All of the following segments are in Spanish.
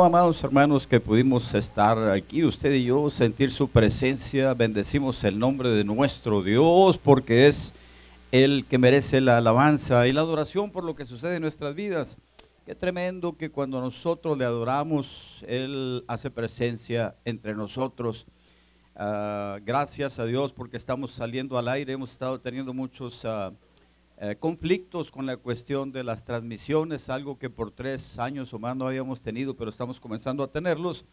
Amados hermanos, que pudimos estar aquí, usted y yo, sentir su presencia, bendecimos el nombre de nuestro Dios, porque es el que merece la alabanza y la adoración por lo que sucede en nuestras vidas. Qué tremendo que cuando nosotros le adoramos, Él hace presencia entre nosotros. Ah, gracias a Dios porque estamos saliendo al aire, hemos estado teniendo muchos... Ah, eh, conflictos con la cuestión de las transmisiones, algo que por tres años o más no habíamos tenido, pero estamos comenzando a tenerlos.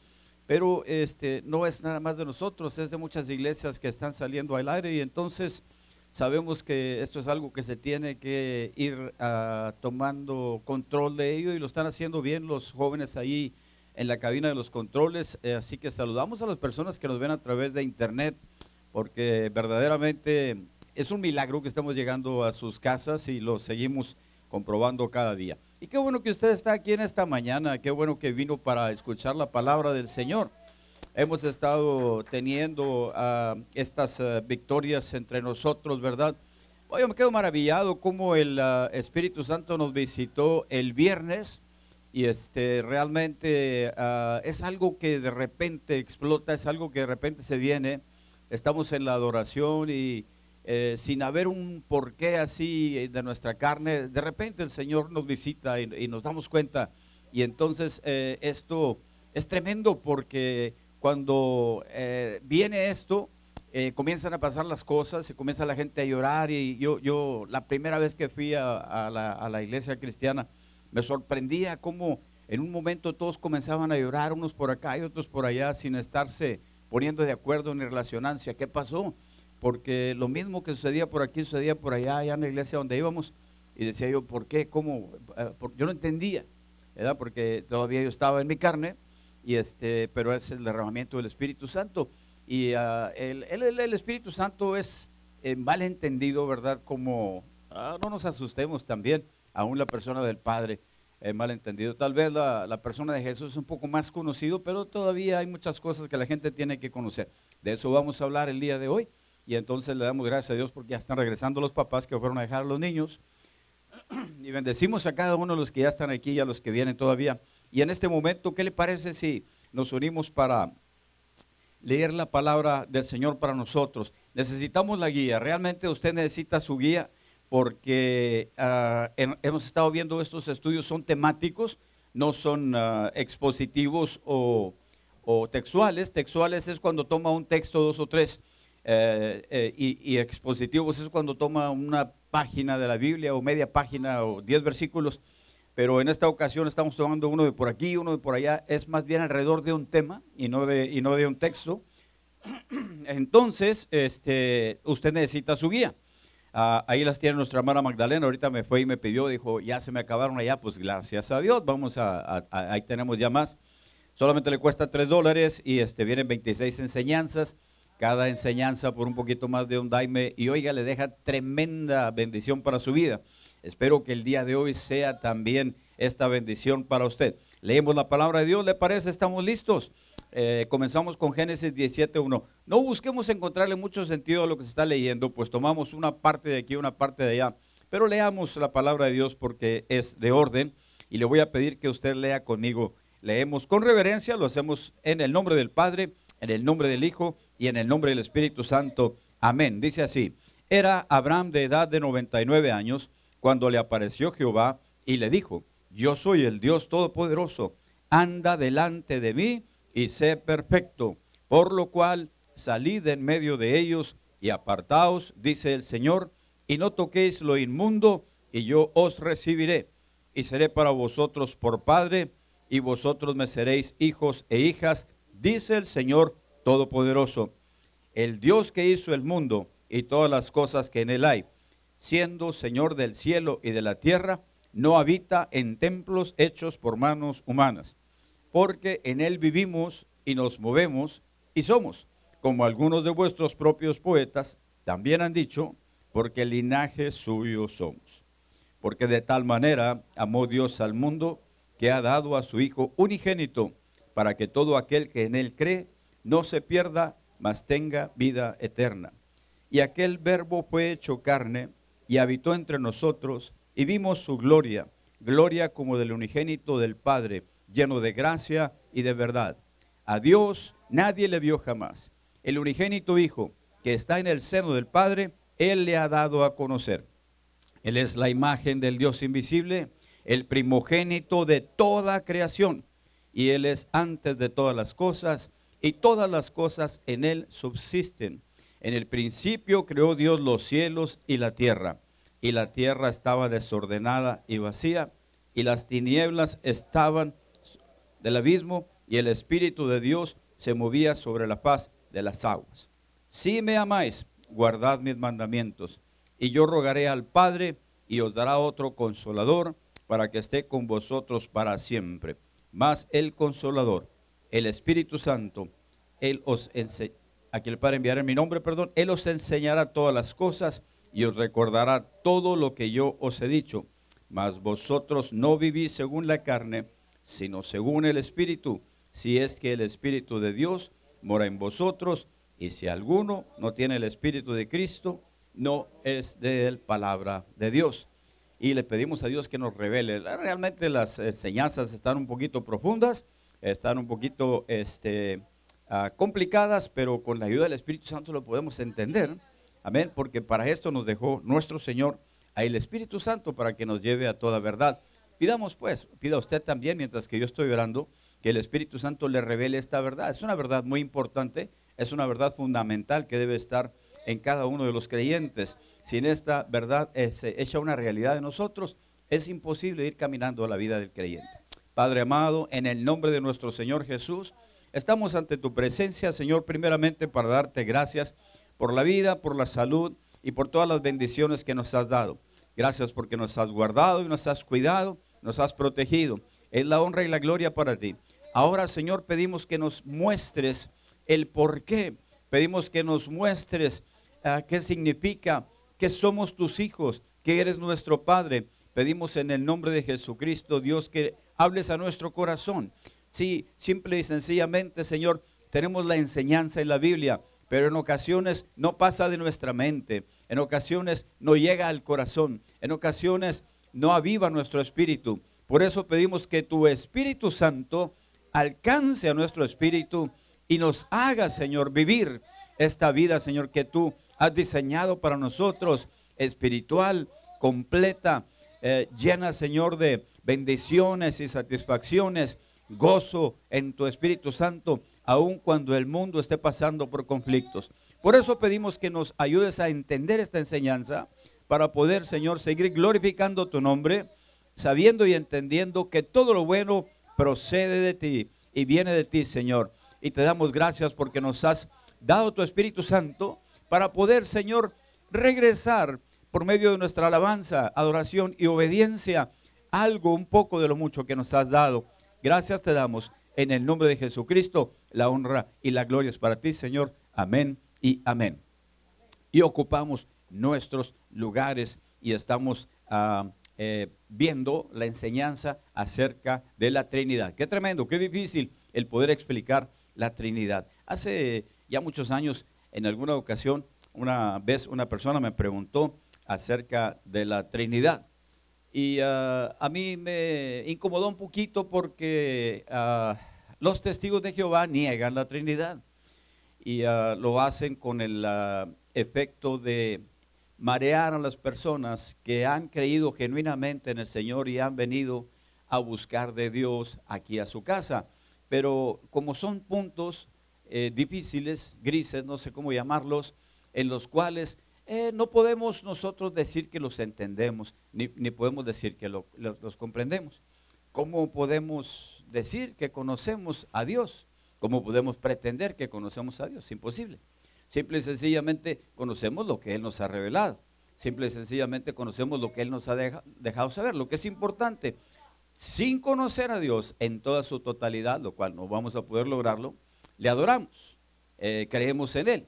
Pero este, no es nada más de nosotros, es de muchas iglesias que están saliendo al aire y entonces sabemos que esto es algo que se tiene que ir ah, tomando control de ello y lo están haciendo bien los jóvenes ahí en la cabina de los controles. Eh, así que saludamos a las personas que nos ven a través de internet porque verdaderamente es un milagro que estamos llegando a sus casas y lo seguimos comprobando cada día. Y qué bueno que usted está aquí en esta mañana, qué bueno que vino para escuchar la palabra del Señor. Hemos estado teniendo ah, estas ah, victorias entre nosotros, ¿verdad? Oye, me quedo maravillado cómo el ah, Espíritu Santo nos visitó el viernes y este realmente es algo que de repente explota, es algo que de repente se viene. Estamos en la adoración y eh, sin haber un porqué así eh, de nuestra carne, de repente el Señor nos visita y, nos damos cuenta. Y entonces eh, esto es tremendo porque cuando viene esto, comienzan a pasar las cosas, se comienza la gente a llorar y yo, yo la primera vez que fui a, la, a la iglesia cristiana, me sorprendía cómo en un momento todos comenzaban a llorar, unos por acá y otros por allá, sin estarse poniendo de acuerdo ni relacionancia. ¿Qué pasó? Porque lo mismo que sucedía por aquí sucedía por allá, allá en la iglesia donde íbamos, y decía yo, ¿por qué? ¿Cómo? Eh, yo no entendía, ¿verdad? Porque todavía yo estaba en mi carne, y este, pero es el derramamiento del Espíritu Santo. Y ah, el, el, Espíritu Santo es eh, mal entendido, ¿verdad? Como, ah, no nos asustemos también, aún la persona del Padre es mal entendido. Tal vez la, la, persona de Jesús es un poco más conocido, pero todavía hay muchas cosas que la gente tiene que conocer. De eso vamos a hablar el día de hoy. Y entonces le damos gracias a Dios porque ya están regresando los papás que fueron a dejar a los niños. Y bendecimos a cada uno de los que ya están aquí y a los que vienen todavía. Y en este momento, ¿qué le parece si nos unimos para leer la palabra del Señor para nosotros? Necesitamos la guía. Realmente usted necesita su guía porque ah, hemos estado viendo estos estudios, son temáticos, no son ah, expositivos o, o textuales. Textuales es cuando toma un texto, dos o tres eh, eh, y, expositivo pues es cuando toma una página de la Biblia o media página o diez versículos, pero en esta ocasión estamos tomando uno de por aquí, uno de por allá, es más bien alrededor de un tema y no de, y no de un texto. Entonces, este, usted necesita su guía. Ah, ahí las tiene nuestra hermana Magdalena, ahorita me fue y me pidió, dijo, ya se me acabaron allá, pues gracias a Dios, vamos a, ahí tenemos ya más. Solamente le cuesta tres dólares y este, vienen 26 enseñanzas cada enseñanza por un poquito más de un daime y oiga, le deja tremenda bendición para su vida. Espero que el día de hoy sea también esta bendición para usted. Leemos la palabra de Dios, ¿le parece? ¿Estamos listos? Eh, comenzamos con Génesis 17.1. No busquemos encontrarle mucho sentido a lo que se está leyendo, pues tomamos una parte de aquí, una parte de allá. Pero leamos la palabra de Dios porque es de orden y le voy a pedir que usted lea conmigo. Leemos con reverencia, lo hacemos en el nombre del Padre, en el nombre del Hijo y en el nombre del Espíritu Santo. Amén. Dice así, era Abraham de edad de 99 años cuando le apareció Jehová y le dijo, yo soy el Dios Todopoderoso, anda delante de mí y sé perfecto, por lo cual salid en medio de ellos y apartaos, dice el Señor, y no toquéis lo inmundo, y yo os recibiré, y seré para vosotros por Padre, y vosotros me seréis hijos e hijas, dice el Señor Todopoderoso, el Dios que hizo el mundo y todas las cosas que en él hay, siendo Señor del cielo y de la tierra, no habita en templos hechos por manos humanas, porque en él vivimos y nos movemos y somos, como algunos de vuestros propios poetas también han dicho, porque linaje suyo somos. Porque de tal manera amó Dios al mundo que ha dado a su Hijo unigénito, para que todo aquel que en él cree no se pierda, mas tenga vida eterna. Y aquel verbo fue hecho carne y habitó entre nosotros y vimos su gloria, gloria como del unigénito del Padre, lleno de gracia y de verdad. A Dios nadie le vio jamás. El unigénito Hijo que está en el seno del Padre, Él le ha dado a conocer. Él es la imagen del Dios invisible, el primogénito de toda creación, y Él es antes de todas las cosas, y todas las cosas en Él subsisten. En el principio creó Dios los cielos y la tierra, y la tierra estaba desordenada y vacía, y las tinieblas estaban del abismo, y el Espíritu de Dios se movía sobre la paz de las aguas. Si me amáis, guardad mis mandamientos, y yo rogaré al Padre, y os dará otro consolador, para que esté con vosotros para siempre. Mas el consolador, el Espíritu Santo, Él os enseñará, aquí el Padre enviará en mi nombre, perdón, Él os enseñará todas las cosas y os recordará todo lo que yo os he dicho. Mas vosotros no vivís según la carne, sino según el Espíritu, si es que el Espíritu de Dios mora en vosotros, y si alguno no tiene el Espíritu de Cristo, no es de él palabra de Dios. Y le pedimos a Dios que nos revele. Realmente las enseñanzas están un poquito profundas, están un poquito este, ah, complicadas, pero con la ayuda del Espíritu Santo lo podemos entender. Amén, porque para esto nos dejó nuestro Señor, a el Espíritu Santo, para que nos lleve a toda verdad. Pidamos pues, pida usted también, mientras que yo estoy orando, que el Espíritu Santo le revele esta verdad. Es una verdad muy importante, es una verdad fundamental que debe estar en cada uno de los creyentes. Sin esta verdad se hecha una realidad de nosotros, es imposible ir caminando a la vida del creyente. Padre amado, en el nombre de nuestro Señor Jesús, estamos ante tu presencia, Señor, primeramente para darte gracias por la vida, por la salud y por todas las bendiciones que nos has dado. Gracias porque nos has guardado y nos has cuidado nos has protegido. Es la honra y la gloria para ti. Ahora, Señor, pedimos que nos muestres el por qué. Pedimos que nos muestres ah, qué significa que somos tus hijos, que eres nuestro Padre. Pedimos en el nombre de Jesucristo, Dios, que hables a nuestro corazón. Sí, simple y sencillamente, Señor, tenemos la enseñanza en la Biblia, pero en ocasiones no pasa de nuestra mente, en ocasiones no llega al corazón, en ocasiones no aviva nuestro espíritu. Por eso pedimos que tu Espíritu Santo alcance a nuestro espíritu y nos haga, Señor, vivir esta vida, Señor, que tú has diseñado para nosotros, espiritual, completa, eh, llena, Señor, de bendiciones y satisfacciones, gozo en tu Espíritu Santo, aun cuando el mundo esté pasando por conflictos. Por eso pedimos que nos ayudes a entender esta enseñanza para poder, Señor, seguir glorificando tu nombre, sabiendo y entendiendo que todo lo bueno procede de ti y viene de ti, Señor. Y te damos gracias porque nos has dado tu Espíritu Santo para poder, Señor, regresar por medio de nuestra alabanza, adoración y obediencia algo, un poco de lo mucho que nos has dado. Gracias te damos en el nombre de Jesucristo. La honra y la gloria es para ti, Señor. Amén y amén. Y ocupamos nuestros lugares y estamos ah, eh, viendo la enseñanza acerca de la Trinidad. Qué tremendo, qué difícil el poder explicar la Trinidad. Hace ya muchos años, en alguna ocasión, una vez una persona me preguntó acerca de la Trinidad. Y ah, a mí me incomodó un poquito porque ah, los testigos de Jehová niegan la Trinidad y lo hacen con el efecto de marear a las personas que han creído genuinamente en el Señor y han venido a buscar de Dios aquí a su casa. Pero como son puntos eh, difíciles, grises, no sé cómo llamarlos, en los cuales eh, no podemos nosotros decir que los entendemos, ni, podemos decir que los comprendemos. ¿Cómo podemos decir que conocemos a Dios? ¿Cómo podemos pretender que conocemos a Dios? Imposible. Simple y sencillamente conocemos lo que Él nos ha revelado. Simple y sencillamente conocemos lo que Él nos ha dejado saber. Lo que es importante, sin conocer a Dios en toda su totalidad, lo cual no vamos a poder lograrlo, le adoramos, eh, creemos en Él.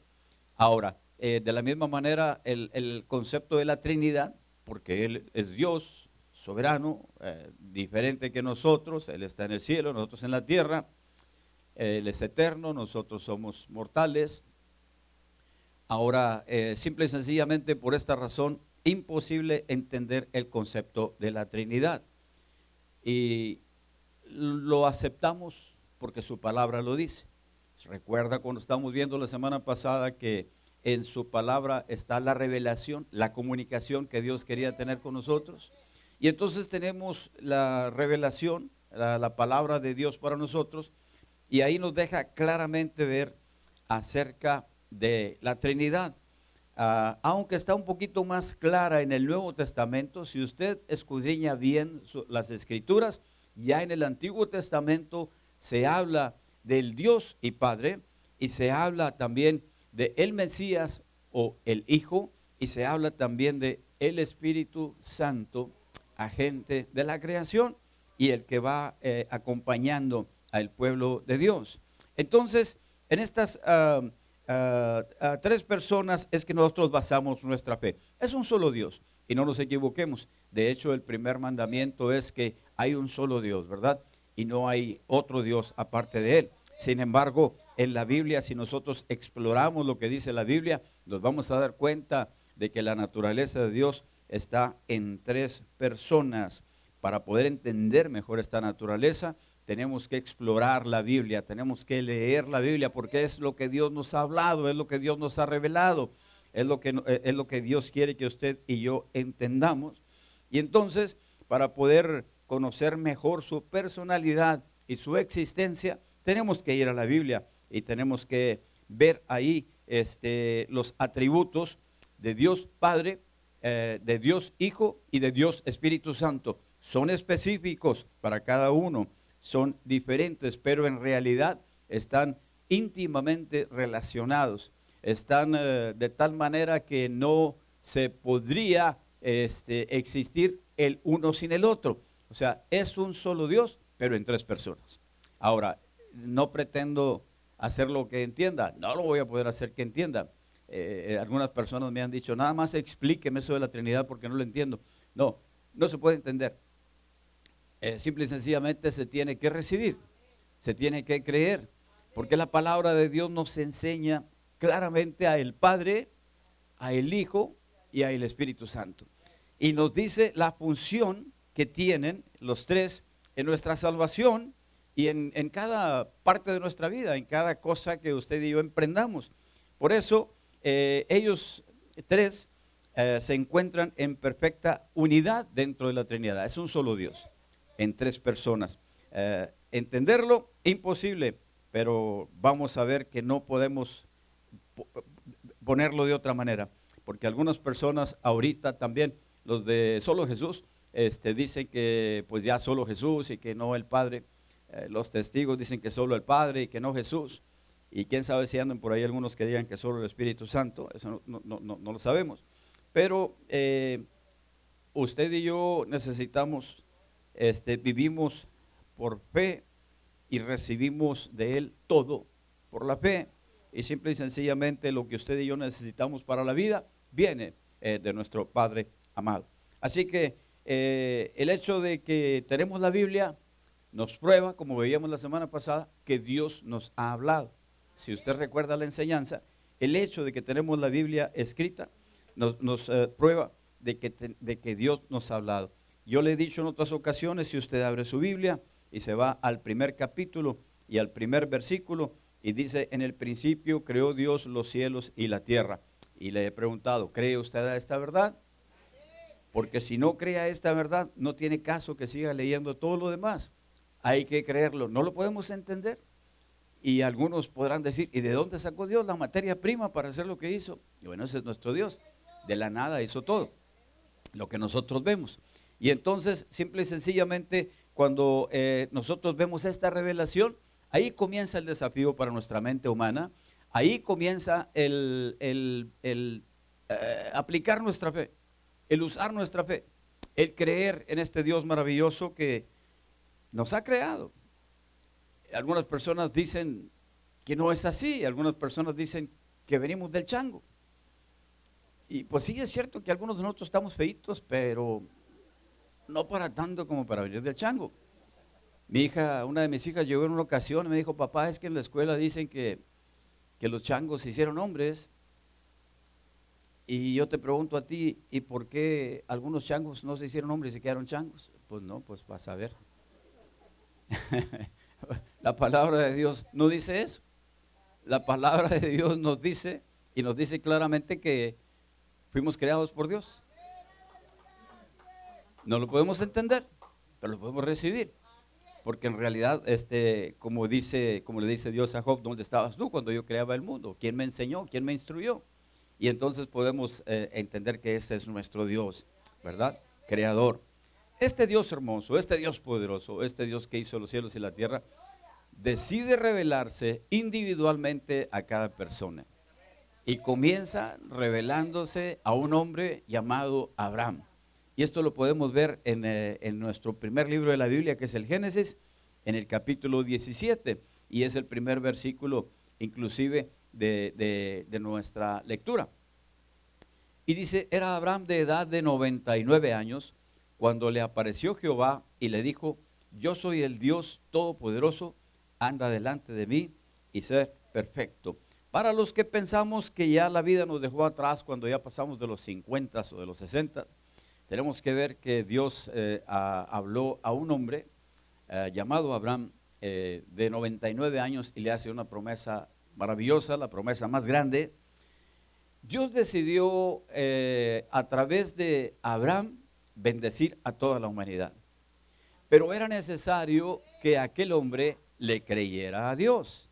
Ahora, eh, de la misma manera, el, concepto de la Trinidad, porque Él es Dios, soberano, eh, diferente que nosotros, Él está en el cielo, nosotros en la tierra, Él es eterno, nosotros somos mortales, Ahora, eh, simple y sencillamente por esta razón, imposible entender el concepto de la Trinidad. Y lo aceptamos porque su palabra lo dice. Recuerda cuando estamos viendo la semana pasada que en su palabra está la revelación, la comunicación que Dios quería tener con nosotros. Y entonces tenemos la revelación, la, palabra de Dios para nosotros, y ahí nos deja claramente ver acerca de la Trinidad. Ah, aunque está un poquito más clara en el Nuevo Testamento, si usted escudriña bien las escrituras, ya en el Antiguo Testamento se habla del Dios y Padre y se habla también de el Mesías o el Hijo y se habla también de el Espíritu Santo, agente de la creación y el que va eh, acompañando al pueblo de Dios. Entonces, en estas ah, ah, ah, tres personas es que nosotros basamos nuestra fe. Es un solo Dios y no nos equivoquemos. De hecho, el primer mandamiento es que hay un solo Dios, ¿verdad? Y no hay otro Dios aparte de Él. Sin embargo, en la Biblia, si nosotros exploramos lo que dice la Biblia, nos vamos a dar cuenta de que la naturaleza de Dios está en tres personas. Para poder entender mejor esta naturaleza, tenemos que explorar la Biblia, tenemos que leer la Biblia, porque es lo que Dios nos ha hablado, es lo que Dios nos ha revelado, es lo que, es lo que Dios quiere que usted y yo entendamos. Y entonces, para poder conocer mejor su personalidad y su existencia, tenemos que ir a la Biblia y tenemos que ver ahí este, los atributos de Dios Padre, eh, de Dios Hijo y de Dios Espíritu Santo. Son específicos para cada uno, son diferentes, pero en realidad están íntimamente relacionados. Están eh, de tal manera que no se podría este, existir el uno sin el otro. O sea, es un solo Dios, pero en tres personas. Ahora, no pretendo hacer lo que entienda, no lo voy a poder hacer que entienda. Eh, eh, algunas personas me han dicho, nada más explíqueme eso de la Trinidad porque no lo entiendo. No, no se puede entender. Eh, simple y sencillamente se tiene que recibir, se tiene que creer, porque la palabra de Dios nos enseña claramente a el Padre, a el Hijo y a el Espíritu Santo. Y nos dice la función que tienen los tres en nuestra salvación y en, cada parte de nuestra vida, en cada cosa que usted y yo emprendamos. Por eso eh, ellos tres eh, se encuentran en perfecta unidad dentro de la Trinidad. Es un solo Dios, en tres personas. Eh, entenderlo, imposible, pero vamos a ver que no podemos ponerlo de otra manera, porque algunas personas ahorita también, los de solo Jesús, este, dicen que pues ya solo Jesús y que no el Padre. Eh, los testigos dicen que solo el Padre y que no Jesús. Y quién sabe si andan por ahí algunos que digan que solo el Espíritu Santo. Eso no, lo sabemos. Pero eh, usted y yo necesitamos, este, vivimos por fe y recibimos de Él todo por la fe. Y simple y sencillamente lo que usted y yo necesitamos para la vida viene eh, de nuestro Padre amado. Así que el hecho de que tenemos la Biblia nos prueba, como veíamos la semana pasada, que Dios nos ha hablado. Si usted recuerda la enseñanza, el hecho de que tenemos la Biblia escrita nos, eh, prueba de que, de que Dios nos ha hablado. Yo le he dicho en otras ocasiones, si usted abre su Biblia y se va al primer capítulo y al primer versículo, y dice, en el principio creó Dios los cielos y la tierra. Y le he preguntado, ¿cree usted a esta verdad? Porque si no cree a esta verdad, no tiene caso que siga leyendo todo lo demás hay que creerlo. No lo podemos entender. Y algunos podrán decir, ¿y de dónde sacó Dios la materia prima para hacer lo que hizo? Y bueno, ese es nuestro Dios. De la nada hizo todo, lo que nosotros vemos. Y entonces, simple y sencillamente, cuando eh, nosotros vemos esta revelación, ahí comienza el desafío para nuestra mente humana, ahí comienza el, el, eh, aplicar nuestra fe, el usar nuestra fe, el creer en este Dios maravilloso que nos ha creado. Algunas personas dicen que no es así, algunas personas dicen que venimos del chango. Y pues sí es cierto que algunos de nosotros estamos feitos, pero no para tanto como para venir del chango. Mi hija, una de mis hijas llegó en una ocasión y me dijo, papá, es que en la escuela dicen que, que los changos se hicieron hombres. Y yo te pregunto a ti, ¿y por qué algunos changos no se hicieron hombres y quedaron changos? Pues no, pues vas a ver. la palabra de Dios no dice eso. La palabra de Dios nos dice y nos dice claramente que fuimos creados por Dios. No lo podemos entender, pero lo podemos recibir. Porque en realidad, este, como, dice, como le dice Dios a Job, ¿dónde estabas tú cuando yo creaba el mundo? ¿Quién me enseñó? ¿Quién me instruyó? Y entonces podemos eh, entender que ese es nuestro Dios, ¿verdad? Creador. Este Dios hermoso, este Dios poderoso, este Dios que hizo los cielos y la tierra, decide revelarse individualmente a cada persona. Y comienza revelándose a un hombre llamado Abraham. Y esto lo podemos ver eh, en, nuestro primer libro de la Biblia, que es el Génesis, en el capítulo 17. Y es el primer versículo inclusive de, de nuestra lectura. Y dice, era Abraham de edad de 99 años cuando le apareció Jehová y le dijo, yo soy el Dios Todopoderoso, anda delante de mí y sé perfecto. Para los que pensamos que ya la vida nos dejó atrás cuando ya pasamos de los 50 o de los 60, tenemos que ver que Dios eh, habló a un hombre eh, llamado Abraham eh, de 99 años y le hace una promesa maravillosa, la promesa más grande. Dios decidió a través de Abraham bendecir a toda la humanidad. Pero era necesario que aquel hombre le creyera a Dios.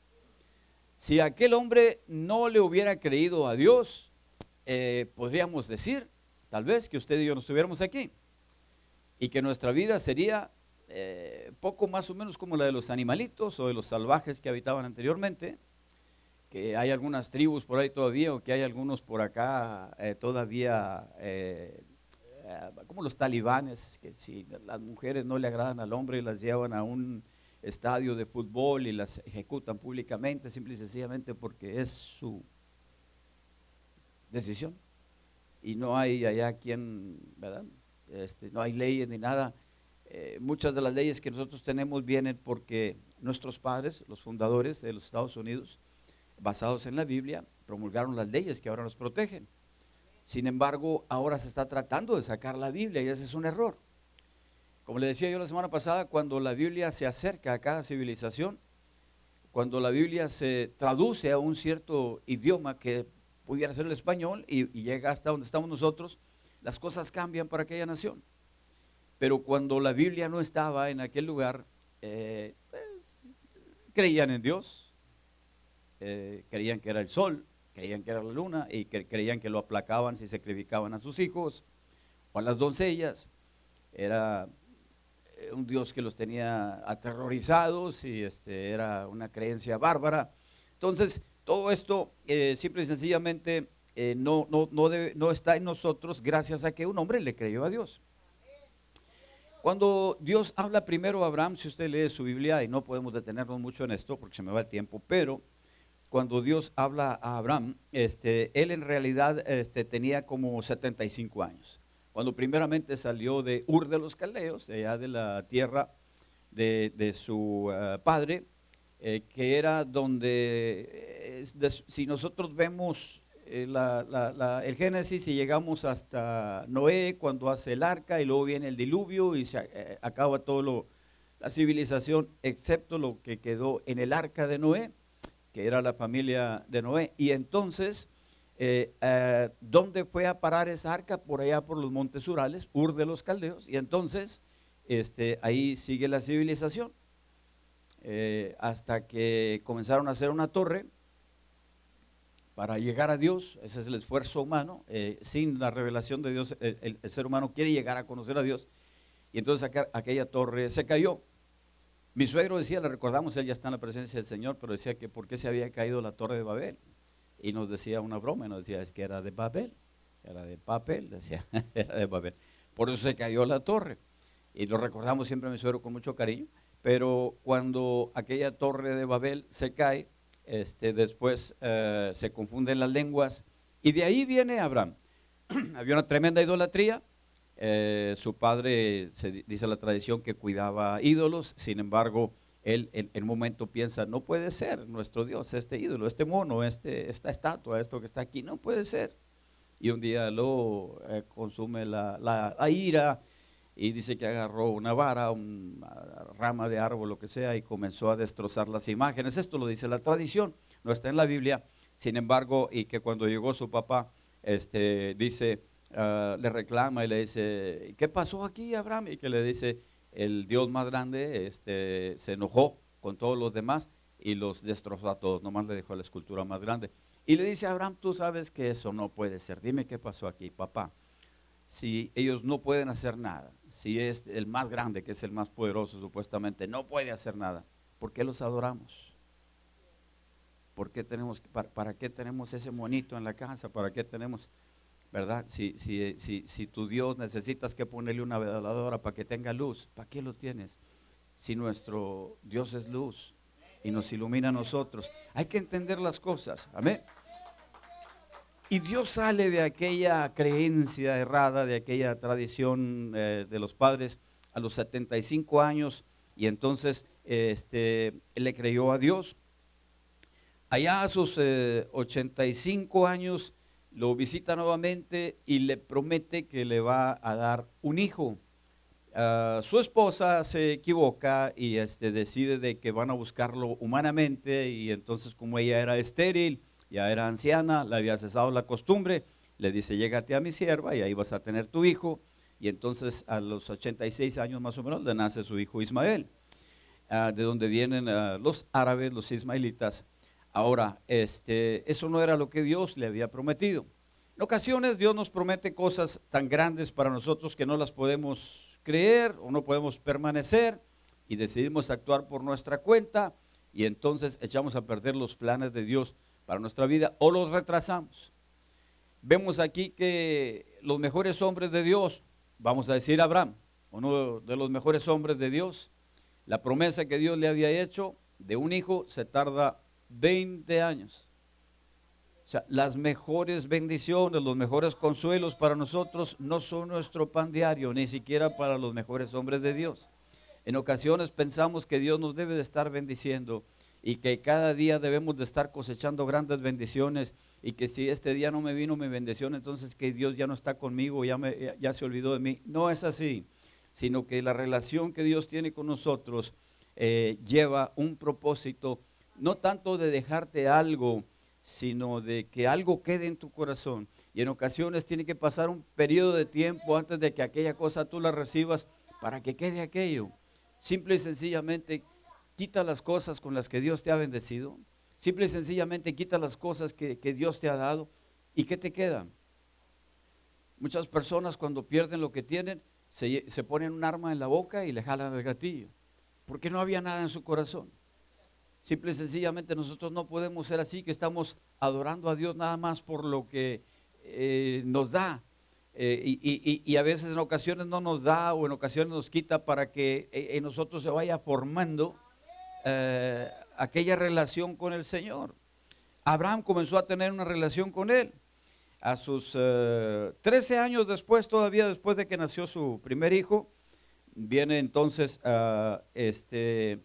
Si aquel hombre no le hubiera creído a Dios, podríamos decir Tal vez que usted y yo no estuviéramos aquí y que nuestra vida sería eh, poco más o menos como la de los animalitos o de los salvajes que habitaban anteriormente, que hay algunas tribus por ahí todavía o que hay algunos por acá eh, todavía, eh, como los talibanes, que si las mujeres no le agradan al hombre las llevan a un estadio de fútbol y las ejecutan públicamente, simple y sencillamente porque es su decisión y no hay allá quien, ¿verdad? Este, no hay leyes ni nada. Eh, muchas de las leyes que nosotros tenemos vienen porque nuestros padres, los fundadores de los Estados Unidos, basados en la Biblia, promulgaron las leyes que ahora nos protegen. Sin embargo, ahora se está tratando de sacar la Biblia y ese es un error. Como le decía yo la semana pasada, cuando la Biblia se acerca a cada civilización, cuando la Biblia se traduce a un cierto idioma que pudiera ser el español y, llega hasta donde estamos nosotros, las cosas cambian para aquella nación. Pero cuando la Biblia no estaba en aquel lugar, eh, pues, creían en Dios, eh, creían que era el sol, creían que era la luna y creían que lo aplacaban si sacrificaban a sus hijos o a las doncellas. Era eh, un Dios que los tenía aterrorizados y este, era una creencia bárbara. Entonces, todo esto eh, simple y sencillamente eh, no, no, no, está en nosotros gracias a que un hombre le creyó a Dios. Cuando Dios habla primero a Abraham, si usted lee su Biblia, y no podemos detenernos mucho en esto porque se me va el tiempo, pero cuando Dios habla a Abraham, este, él en realidad este, tenía como 75 años. Cuando primeramente salió de Ur de los Caldeos, de allá de la tierra de, su eh, padre, eh, que era donde, eh, si nosotros vemos eh, el Génesis y llegamos hasta Noé cuando hace el arca y luego viene el diluvio y se acaba todo lo, la civilización, excepto lo que quedó en el arca de Noé, que era la familia de Noé. Y entonces, ¿dónde fue a parar esa arca? Por allá por los montes Urales, Ur de los Caldeos. Y entonces, este, ahí sigue la civilización. Eh, hasta que comenzaron a hacer una torre para llegar a Dios, ese es el esfuerzo humano, eh, sin la revelación de Dios, el, ser humano quiere llegar a conocer a Dios, y entonces aquella torre se cayó. Mi suegro decía, le recordamos, él ya está en la presencia del Señor, pero decía que por qué se había caído la torre de Babel, y nos decía una broma, nos decía, es que era de Babel, era de papel, decía, era de Babel, por eso se cayó la torre, y lo recordamos siempre a mi suegro con mucho cariño, pero cuando aquella torre de Babel se cae, este, después eh, se confunden las lenguas y de ahí viene Abraham. Había una tremenda idolatría. Eh, su padre, se dice la tradición, que cuidaba ídolos, sin embargo, él en, un momento piensa, no puede ser nuestro Dios, este ídolo, este mono, este, esta estatua, esto que está aquí, no puede ser. Y un día lo eh, consume la, la ira y dice que agarró una vara, una rama de árbol, lo que sea, y comenzó a destrozar las imágenes. Esto lo dice la tradición, no está en la Biblia. Sin embargo, y que cuando llegó su papá, este, dice, ah, le reclama y le dice, ¿qué pasó aquí, Abraham? Y que le dice, el Dios más grande este, se enojó con todos los demás y los destrozó a todos, nomás le dejó la escultura más grande. Y le dice Abraham, tú sabes que eso no puede ser, dime qué pasó aquí, papá. Si ellos no pueden hacer nada, si es el más grande, que es el más poderoso supuestamente, no puede hacer nada, ¿por qué los adoramos? ¿Por qué tenemos, para, qué tenemos ese monito en la casa? ¿Para qué tenemos, verdad? Si, si, si, si tu Dios necesitas que ponerle una veladora para que tenga luz, ¿para qué lo tienes? Si nuestro Dios es luz y nos ilumina a nosotros, hay que entender las cosas. Amén. Y Dios sale de aquella creencia errada, de aquella tradición eh, de los padres a los 75 años y entonces este, le creyó a Dios Allá a sus 85 eh, años lo visita nuevamente y le promete que le va a dar un hijo. Ah, su esposa se equivoca y este, decide de que van a buscarlo humanamente y entonces como ella era estéril, ya era anciana, le había cesado la costumbre, le dice, llégate a mi sierva y ahí vas a tener tu hijo. Y entonces a los 86 años más o menos le nace su hijo Ismael, ah, de donde vienen ah, los árabes, los ismaelitas Ahora, este, eso no era lo que Dios le había prometido. En ocasiones Dios nos promete cosas tan grandes para nosotros que no las podemos creer o no podemos permanecer y decidimos actuar por nuestra cuenta y entonces echamos a perder los planes de Dios para nuestra vida o los retrasamos. Vemos aquí que los mejores hombres de Dios, vamos a decir Abraham, uno de los mejores hombres de Dios, la promesa que Dios le había hecho de un hijo se tarda 20 años. O sea, las mejores bendiciones, los mejores consuelos para nosotros no son nuestro pan diario, ni siquiera para los mejores hombres de Dios. En ocasiones pensamos que Dios nos debe de estar bendiciendo y que cada día debemos de estar cosechando grandes bendiciones y que si este día no me vino mi bendición, entonces que Dios ya no está conmigo, ya, me, ya se olvidó de mí. No es así, sino que la relación que Dios tiene con nosotros eh, lleva un propósito no tanto de dejarte algo, sino de que algo quede en tu corazón. Y en ocasiones tiene que pasar un periodo de tiempo antes de que aquella cosa tú la recibas para que quede aquello. Simple y sencillamente quita las cosas con las que Dios te ha bendecido. Simple y sencillamente quita las cosas que, Dios te ha dado. ¿Y qué te quedan? Muchas personas cuando pierden lo que tienen, se, se ponen un arma en la boca y le jalan el gatillo. Porque no había nada en su corazón. Simple y sencillamente nosotros no podemos ser así, que estamos adorando a Dios nada más por lo que eh, nos da. Eh, y, a veces en ocasiones no nos da o en ocasiones nos quita para que eh, en nosotros se vaya formando aquella relación con el Señor. Abraham comenzó a tener una relación con él. A sus 13 años después, todavía después de que nació su primer hijo, viene entonces este,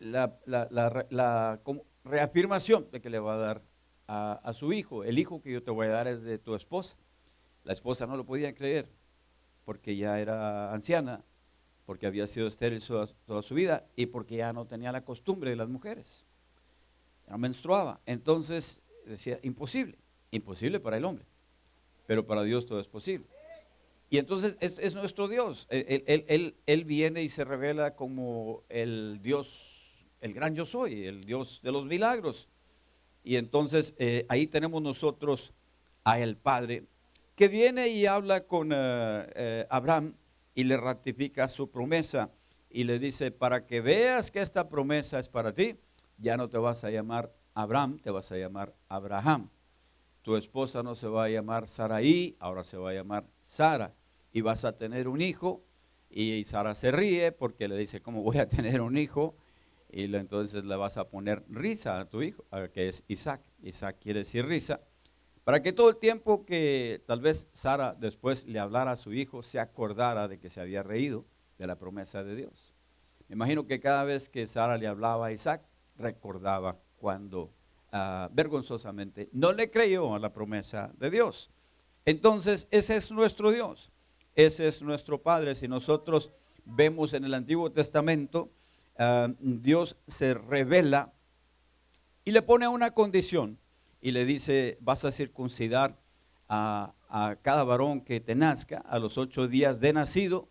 la, la, reafirmación de que le va a dar a, su hijo. El hijo que yo te voy a dar es de tu esposa. La esposa no lo podía creer porque ya era anciana, porque había sido estéril toda su vida y porque ya no tenía la costumbre de las mujeres. Ya menstruaba. Entonces decía, imposible, imposible para el hombre, pero para Dios todo es posible. Y entonces es, nuestro Dios. él, él, viene y se revela como el Dios el gran yo soy, el Dios de los milagros. Y entonces eh, ahí tenemos nosotros a el Padre que viene y habla con eh, eh, Abraham y le ratifica su promesa y le dice, para que veas que esta promesa es para ti, ya no te vas a llamar Abraham, te vas a llamar Abraham. Tu esposa no se va a llamar Saraí, ahora se va a llamar Sara. Y vas a tener un hijo. Y Sara se ríe porque le dice, ¿cómo voy a tener un hijo? Y entonces le vas a poner risa a tu hijo, que es Isaac. Isaac quiere decir risa, para que todo el tiempo que tal vez Sara después le hablara a su hijo, se acordara de que se había reído de la promesa de Dios. Imagino que cada vez que Sara le hablaba a Isaac, recordaba cuando ah, vergonzosamente no le creyó a la promesa de Dios. Entonces, ese es nuestro Dios. ese es nuestro Padre. Si nosotros vemos en el Antiguo Testamento, ah, Dios se revela y le pone una condición y le dice, vas a circuncidar a, cada varón que te nazca a los ocho días de nacido.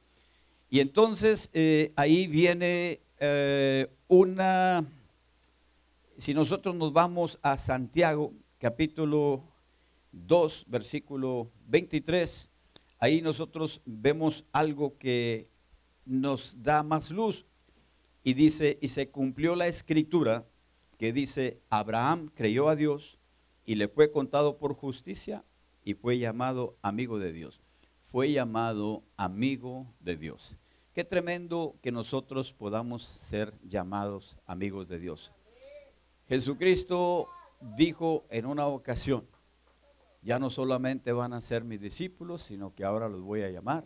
Y entonces eh, ahí viene eh, una, si nosotros nos vamos a Santiago, capítulo 2, versículo 23, ahí nosotros vemos algo que nos da más luz y dice, y se cumplió la escritura que dice, Abraham creyó a Dios y le fue contado por justicia y fue llamado amigo de Dios. Fue llamado amigo de Dios. Qué tremendo que nosotros podamos ser llamados amigos de Dios. Jesucristo dijo en una ocasión, ya no solamente van a ser mis discípulos, sino que ahora los voy a llamar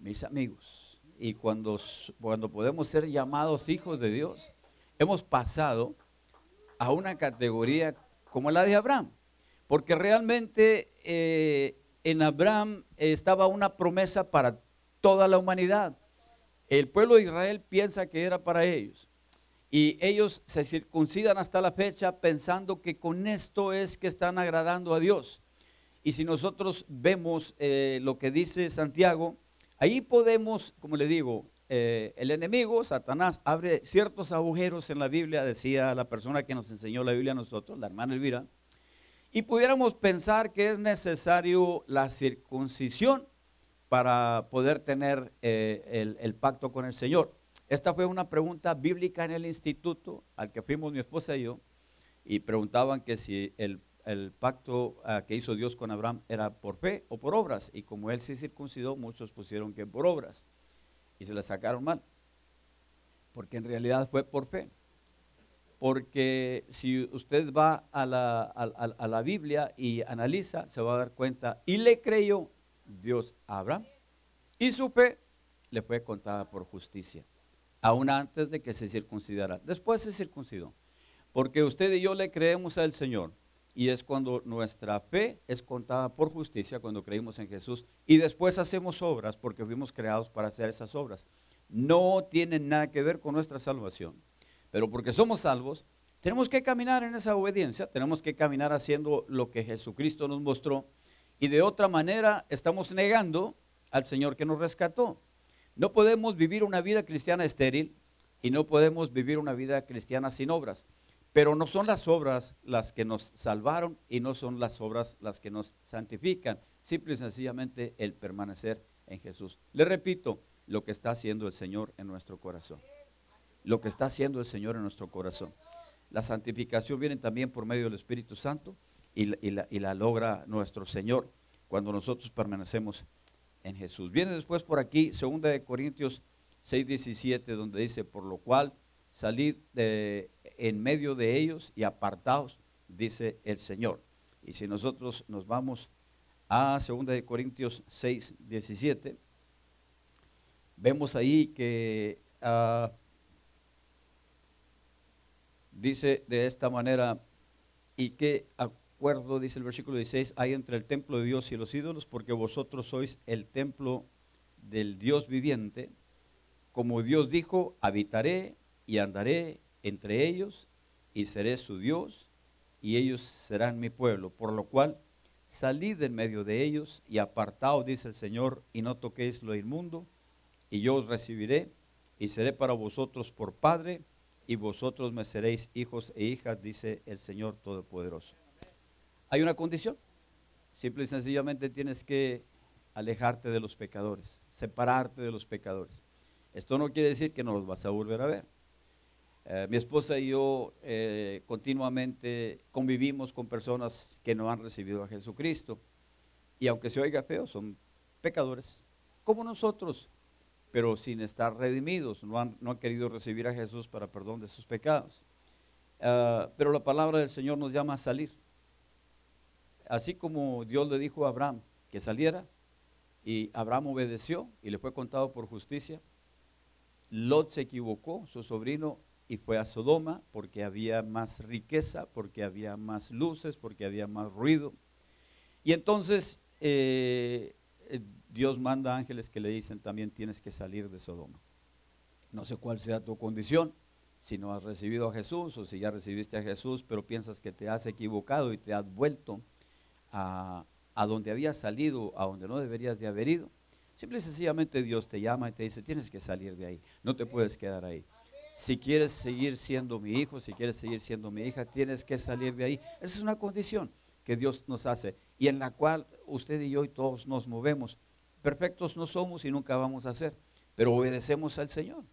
mis amigos. Y cuando, cuando podemos ser llamados hijos de Dios, hemos pasado a una categoría como la de Abraham. Porque realmente eh, en Abraham estaba una promesa para toda la humanidad. El pueblo de Israel piensa que era para ellos. Y ellos se circuncidan hasta la fecha pensando que con esto es que están agradando a Dios. Y si nosotros vemos eh, lo que dice Santiago, ahí podemos, como le digo, eh, el enemigo, Satanás, abre ciertos agujeros en la Biblia, decía la persona que nos enseñó la Biblia a nosotros, la hermana Elvira, y pudiéramos pensar que es necesario la circuncisión para poder tener eh, el, pacto con el Señor. Esta fue una pregunta bíblica en el instituto al que fuimos mi esposa y yo, y preguntaban que si el, pacto ah, que hizo Dios con Abraham era por fe o por obras, y como él se circuncidó, muchos pusieron que por obras y se la sacaron mal. Porque en realidad fue por fe. Porque si usted va a la, a, la Biblia y analiza, se va a dar cuenta, y le creyó Dios Abraham, y su fe le fue contada por justicia, aún antes de que se circuncidara. Después se circuncidó, porque usted y yo le creemos al Señor, y es cuando nuestra fe es contada por justicia, cuando creímos en Jesús, y después hacemos obras porque fuimos creados para hacer esas obras. No tienen nada que ver con nuestra salvación, pero porque somos salvos, tenemos que caminar en esa obediencia, tenemos que caminar haciendo lo que Jesucristo nos mostró, y de otra manera estamos negando al Señor que nos rescató. No podemos vivir una vida cristiana estéril y no podemos vivir una vida cristiana sin obras. Pero no son las obras las que nos salvaron y no son las obras las que nos santifican. Simple y sencillamente el permanecer en Jesús. Le repito, lo que está haciendo el Señor en nuestro corazón. Lo que está haciendo el Señor en nuestro corazón. La santificación viene también por medio del Espíritu Santo y la, logra nuestro Señor cuando nosotros permanecemos en Jesús. Viene después por aquí, 2 de Corintios 6, 17, donde dice, por lo cual salid de, en medio de ellos y apartaos, dice el Señor. Y si nosotros nos vamos a 2 de Corintios 6, 17, vemos ahí que uh, dice de esta manera, y qué acuerdo, dice el versículo 16, hay entre el templo de Dios y los ídolos, porque vosotros sois el templo del Dios viviente. Como Dios dijo, habitaré y andaré entre ellos y seré su Dios y ellos serán mi pueblo. Por lo cual, salid en medio de ellos y apartaos, dice el Señor, y no toquéis lo inmundo, y yo os recibiré y seré para vosotros por Padre, y vosotros me seréis hijos e hijas, dice el Señor Todopoderoso. Hay una condición. Simple y sencillamente tienes que alejarte de los pecadores, separarte de los pecadores. Esto no quiere decir que no los vas a volver a ver. Eh, mi esposa y yo eh, continuamente convivimos con personas que no han recibido a Jesucristo. Y aunque se oiga feo, son pecadores, como nosotros, pero sin estar redimidos. No han, no han querido recibir a Jesús para perdón de sus pecados. Eh, pero la palabra del Señor nos llama a salir. Así como Dios le dijo a Abraham que saliera, y Abraham obedeció y le fue contado por justicia. Lot se equivocó, su sobrino y fue a Sodoma porque había más riqueza, porque había más luces, porque había más ruido. Y entonces eh, Dios manda ángeles que le dicen también tienes que salir de Sodoma. No sé cuál sea tu condición, si no has recibido a Jesús o si ya recibiste a Jesús, pero piensas que te has equivocado y te has vuelto a, a donde habías salido, a donde no deberías de haber ido. Simple y sencillamente Dios te llama y te dice, tienes que salir de ahí, no te puedes quedar ahí. Si quieres seguir siendo mi hijo, si quieres seguir siendo mi hija, tienes que salir de ahí. Esa es una condición que Dios nos hace y en la cual usted y yo y todos nos movemos. Perfectos no somos y nunca vamos a ser, pero obedecemos al Señor.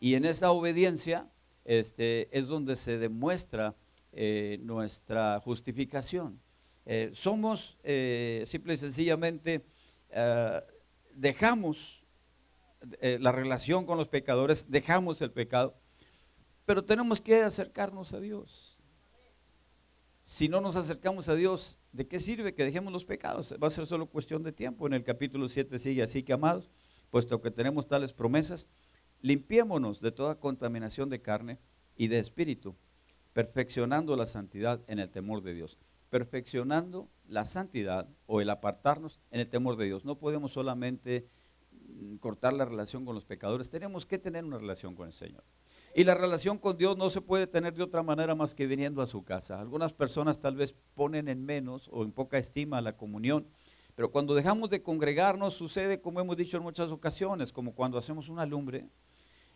Y en esa obediencia este, es donde se demuestra eh, nuestra justificación. Eh, somos eh, simple y sencillamente, dejamos la relación con los pecadores, dejamos el pecado, pero tenemos que acercarnos a Dios. Si no nos acercamos a Dios, ¿de qué sirve que dejemos los pecados? Va a ser solo cuestión de tiempo. En el capítulo 7 sigue así que, amados, puesto que tenemos tales promesas, limpiémonos de toda contaminación de carne y de espíritu, perfeccionando la santidad en el temor de Dios. Perfeccionando la santidad o el apartarnos en el temor de Dios. No podemos solamente cortar la relación con los pecadores, tenemos que tener una relación con el Señor. Y la relación con Dios no se puede tener de otra manera más que viniendo a su casa. Algunas personas tal vez ponen en menos o en poca estima la comunión, pero cuando dejamos de congregarnos sucede como hemos dicho en muchas ocasiones, como cuando hacemos una lumbre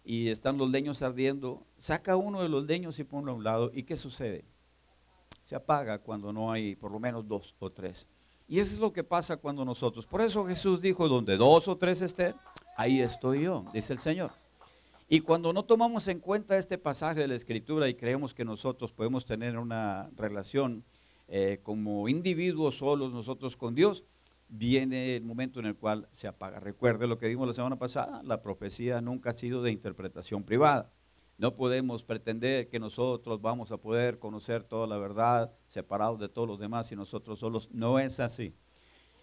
y están los leños ardiendo, saca uno de los leños y ponlo a un lado y ¿qué sucede? Se apaga cuando no hay por lo menos dos o tres. Y eso es lo que pasa cuando nosotros. Por eso Jesús dijo, donde dos o tres estén, ahí estoy yo, dice el Señor. Y cuando no tomamos en cuenta este pasaje de la Escritura y creemos que nosotros podemos tener una relación eh, como individuos solos nosotros con Dios, viene el momento en el cual se apaga. Recuerde lo que vimos la semana pasada, la profecía nunca ha sido de interpretación privada. No podemos pretender que nosotros vamos a poder conocer toda la verdad separados de todos los demás y nosotros solos. No es así.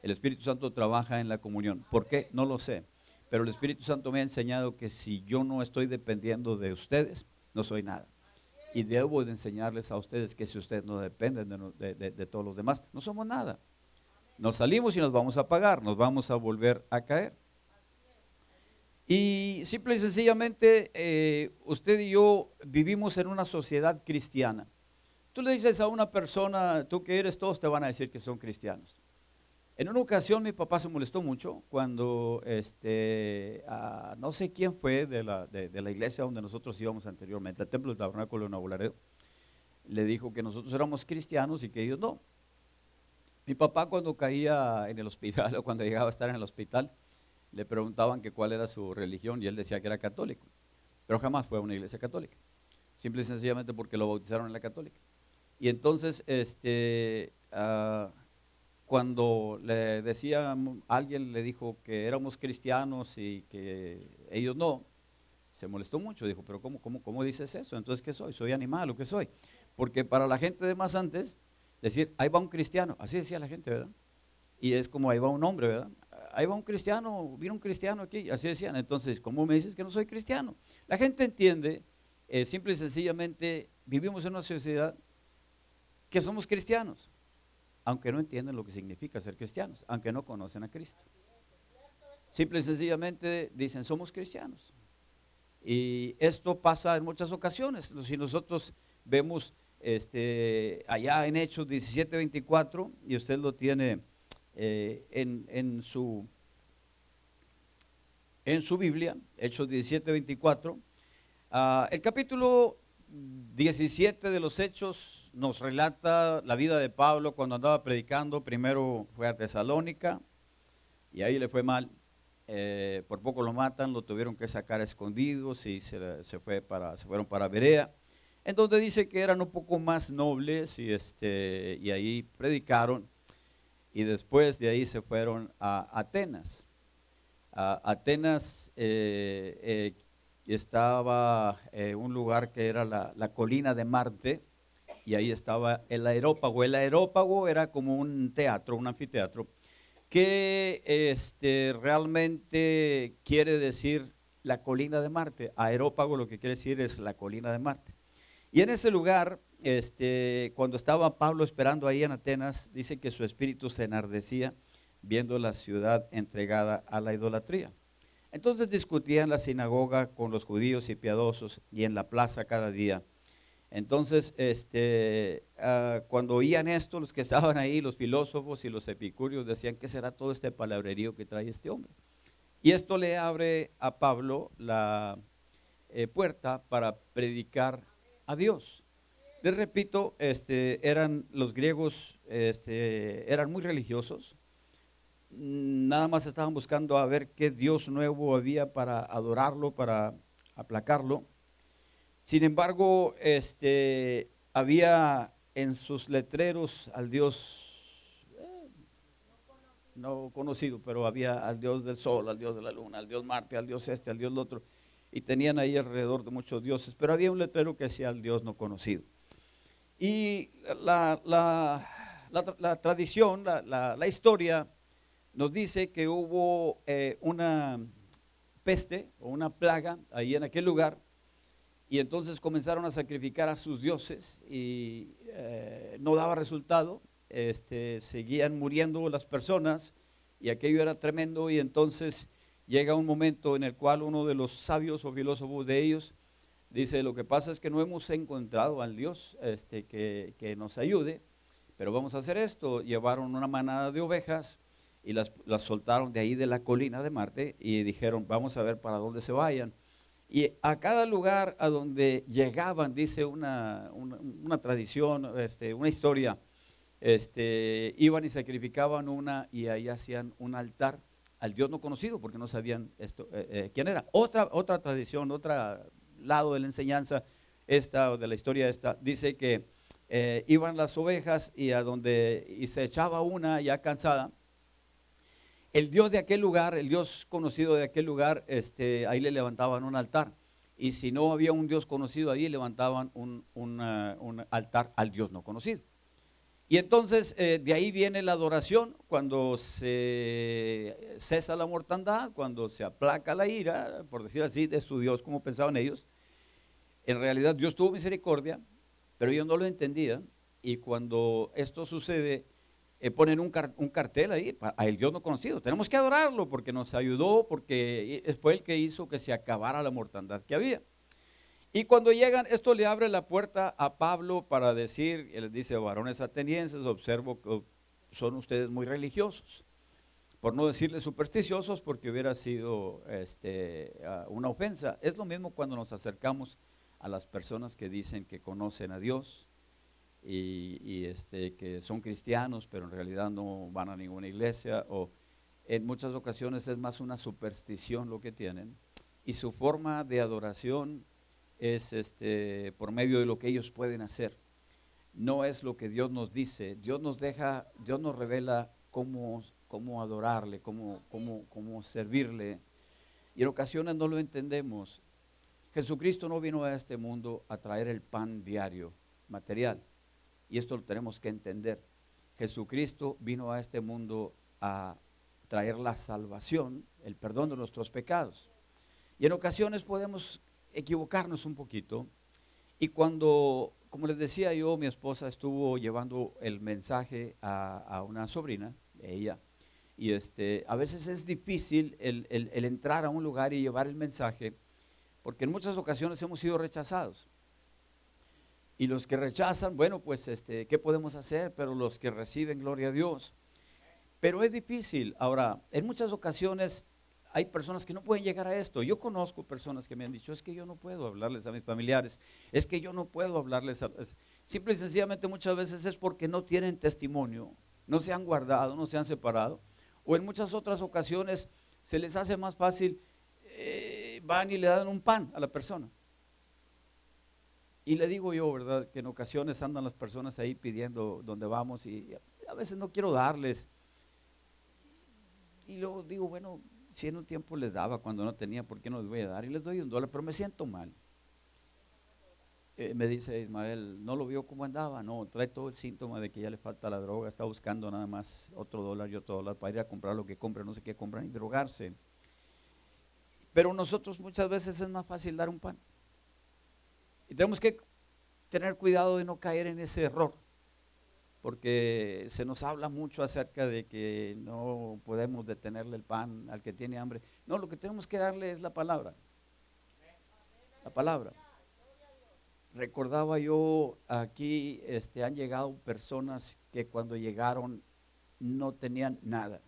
El Espíritu Santo trabaja en la comunión. ¿Por qué? No lo sé. Pero el Espíritu Santo me ha enseñado que si yo no estoy dependiendo de ustedes, no soy nada. Y debo de enseñarles a ustedes que si ustedes no dependen de, todos los demás, no somos nada. Nos salimos y nos vamos a pagar, nos vamos a volver a caer. Y simple y sencillamente, eh, usted y yo vivimos en una sociedad cristiana. Tú le dices a una persona, tú que eres, todos te van a decir que son cristianos. En una ocasión mi papá se molestó mucho cuando este, no sé quién fue de la, de, la, iglesia donde nosotros íbamos anteriormente, el templo del tabernáculo de Nuevo le dijo que nosotros éramos cristianos y que ellos no. Mi papá cuando caía en el hospital o cuando llegaba a estar en el hospital, le preguntaban que cuál era su religión y él decía que era católico, pero jamás fue a una iglesia católica, simple y sencillamente porque lo bautizaron en la católica. Y entonces, este... Uh, cuando le decía, alguien le dijo que éramos cristianos y que ellos no, se molestó mucho, dijo, pero ¿cómo, cómo, cómo dices eso? Entonces, ¿qué soy? ¿Soy animal o qué soy? Porque para la gente de más antes, decir, ahí va un cristiano, así decía la gente, ¿verdad? Y es como, ahí va un hombre, ¿verdad? Ahí va un cristiano, vino un cristiano aquí, así decían. Entonces, ¿cómo me dices que no soy cristiano? La gente entiende, eh, simple y sencillamente, vivimos en una sociedad que somos cristianos aunque no entienden lo que significa ser cristianos, aunque no conocen a Cristo. Simple y sencillamente dicen, somos cristianos. Y esto pasa en muchas ocasiones. Si nosotros vemos este, allá en Hechos 17, 24, y usted lo tiene eh, en, su, en su Biblia, Hechos 17, 24, ah, el capítulo 17 de los Hechos nos relata la vida de Pablo cuando andaba predicando. Primero fue a Tesalónica y ahí le fue mal. Eh, por poco lo matan, lo tuvieron que sacar escondidos y se, fue para, se fueron para Berea, en donde dice que eran un poco más nobles y, este, y ahí predicaron. Y después de ahí se fueron a Atenas. A Atenas eh, eh, estaba eh, un lugar que era la, colina de Marte y ahí estaba el aerópago. El aerópago era como un teatro, un anfiteatro, que este, realmente quiere decir la colina de Marte. Aerópago lo que quiere decir es la colina de Marte. Y en ese lugar, este, cuando estaba Pablo esperando ahí en Atenas, dice que su espíritu se enardecía viendo la ciudad entregada a la idolatría. Entonces discutía en la sinagoga con los judíos y piadosos y en la plaza cada día. Entonces, este, ah, cuando oían esto, los que estaban ahí, los filósofos y los epicúreos, decían, ¿qué será todo este palabrerío que trae este hombre? Y esto le abre a Pablo la eh, puerta para predicar a Dios. Les repito, este, eran los griegos, este, eran muy religiosos. Nada más estaban buscando a ver qué Dios nuevo había para adorarlo, para aplacarlo. Sin embargo, este, había en sus letreros al Dios eh, no conocido, pero había al Dios del sol, al Dios de la luna, al Dios Marte, al Dios este, al Dios el otro. Y tenían ahí alrededor de muchos dioses, pero había un letrero que decía al Dios no conocido. Y la, tradición, la, historia nos dice que hubo eh, una peste o una plaga ahí en aquel lugar. Y entonces comenzaron a sacrificar a sus dioses y eh, no daba resultado, este, seguían muriendo las personas y aquello era tremendo. Y entonces llega un momento en el cual uno de los sabios o filósofos de ellos dice, lo que pasa es que no hemos encontrado al Dios este, que, que nos ayude, pero vamos a hacer esto. Llevaron una manada de ovejas y las, las soltaron de ahí de la colina de Marte y dijeron, vamos a ver para dónde se vayan. Y a cada lugar a donde llegaban, dice una, tradición, este, una historia, este, iban y sacrificaban una y ahí hacían un altar al Dios no conocido porque no sabían esto, eh, eh, quién era. Otra, otra tradición, otro lado de la enseñanza esta o de la historia esta, dice que eh, iban las ovejas y a donde y se echaba una ya cansada el Dios de aquel lugar, el Dios conocido de aquel lugar, este, ahí le levantaban un altar. Y si no había un Dios conocido ahí, levantaban un, altar al Dios no conocido. Y entonces eh, de ahí viene la adoración, cuando se cesa la mortandad, cuando se aplaca la ira, por decir así, de su Dios, como pensaban ellos. En realidad Dios tuvo misericordia, pero ellos no lo entendían. Y cuando esto sucede, eh, ponen un, cartel ahí, a el Dios no conocido. Tenemos que adorarlo porque nos ayudó, porque fue el que hizo que se acabara la mortandad que había. Y cuando llegan, esto le abre la puerta a Pablo para decir, él dice, varones atenienses, observo que son ustedes muy religiosos. Por no decirles supersticiosos, porque hubiera sido este, una ofensa. Es lo mismo cuando nos acercamos a las personas que dicen que conocen a Dios, y, este, que son cristianos, pero en realidad no van a ninguna iglesia, o en muchas ocasiones es más una superstición lo que tienen, y su forma de adoración es este, por medio de lo que ellos pueden hacer. No es lo que Dios nos dice, Dios nos deja, Dios nos revela cómo, cómo adorarle, cómo, cómo, cómo servirle, y en ocasiones no lo entendemos. Jesucristo no vino a este mundo a traer el pan diario, material. Y esto lo tenemos que entender. Jesucristo vino a este mundo a traer la salvación, el perdón de nuestros pecados. Y en ocasiones podemos equivocarnos un poquito. Y cuando, como les decía yo, mi esposa estuvo llevando el mensaje a, una sobrina, ella, y este, a veces es difícil el, el entrar a un lugar y llevar el mensaje, porque en muchas ocasiones hemos sido rechazados. Y los que rechazan, bueno, pues este, ¿qué podemos hacer? Pero los que reciben, gloria a Dios. Pero es difícil. Ahora, en muchas ocasiones hay personas que no pueden llegar a esto. Yo conozco personas que me han dicho, es que yo no puedo hablarles a mis familiares, es que yo no puedo hablarles a... Simple y sencillamente muchas veces es porque no tienen testimonio, no se han guardado, no se han separado. O en muchas otras ocasiones se les hace más fácil, eh, van y le dan un pan a la persona. Y le digo yo, ¿verdad? Que en ocasiones andan las personas ahí pidiendo donde vamos y a veces no quiero darles. Y luego digo, bueno, si en un tiempo les daba cuando no tenía, ¿por qué no les voy a dar? Y les doy un dólar, pero me siento mal. Eh, me dice Ismael, no lo vio cómo andaba, no, trae todo el síntoma de que ya le falta la droga, está buscando nada más otro dólar y otro dólar para ir a comprar lo que compra, no sé qué compran y drogarse. Pero nosotros muchas veces es más fácil dar un pan. Y tenemos que tener cuidado de no caer en ese error. Porque se nos habla mucho acerca de que no podemos detenerle el pan al que tiene hambre. No, lo que tenemos que darle es la palabra. La palabra. Recordaba yo aquí, este, han llegado personas que cuando llegaron no tenían nada,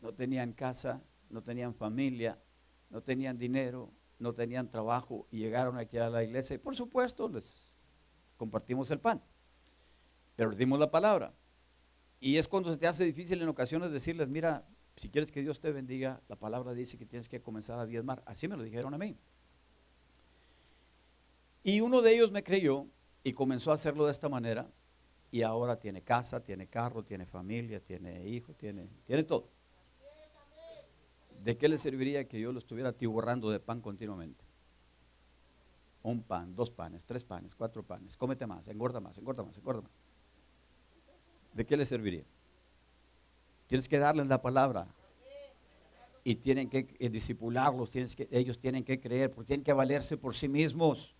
no tenían casa, no tenían familia, no tenían dinero, no tenían trabajo y llegaron aquí a la iglesia y por supuesto les compartimos el pan, pero dimos la palabra. Y es cuando se te hace difícil en ocasiones decirles, mira, si quieres que Dios te bendiga, la palabra dice que tienes que comenzar a diezmar. Así me lo dijeron a mí. Y uno de ellos me creyó y comenzó a hacerlo de esta manera y ahora tiene casa, tiene carro, tiene familia, tiene hijo, tiene, tiene todo. ¿De qué le serviría que yo lo estuviera tiborrando de pan continuamente? Un pan, dos panes, tres panes, cuatro panes. Cómete más, engorda más, engorda más, engorda más. ¿De qué le serviría? Tienes que darles la palabra. Y tienen que eh, disipularlos, tienes que, ellos tienen que creer, porque tienen que valerse por sí mismos.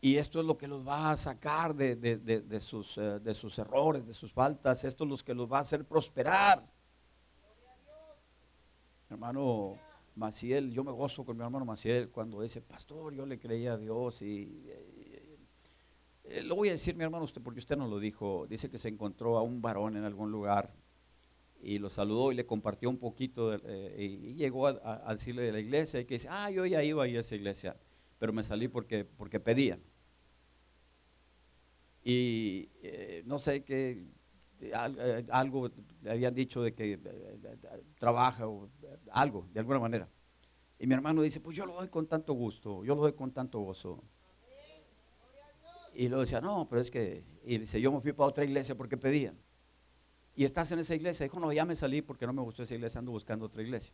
Y esto es lo que los va a sacar de, de, sus, eh, de sus errores, de sus faltas. Esto es lo que los va a hacer prosperar hermano Maciel, yo me gozo con mi hermano Maciel cuando dice, pastor, yo le creía a Dios y, lo voy a decir mi hermano usted porque usted no lo dijo, dice que se encontró a un varón en algún lugar y lo saludó y le compartió un poquito eh, y, llegó a, decirle de la iglesia y que dice, ah, yo ya iba a ir a esa iglesia, pero me salí porque, porque pedían. Y eh, no sé qué, eh, algo le habían dicho de que trabaja o algo, de alguna manera. Y mi hermano dice, pues yo lo doy con tanto gusto, yo lo doy con tanto gozo. Y lo decía, no, pero es que, y dice, yo me fui para otra iglesia porque pedían. Y estás en esa iglesia. Dijo, no, ya me salí porque no me gustó esa iglesia, ando buscando otra iglesia.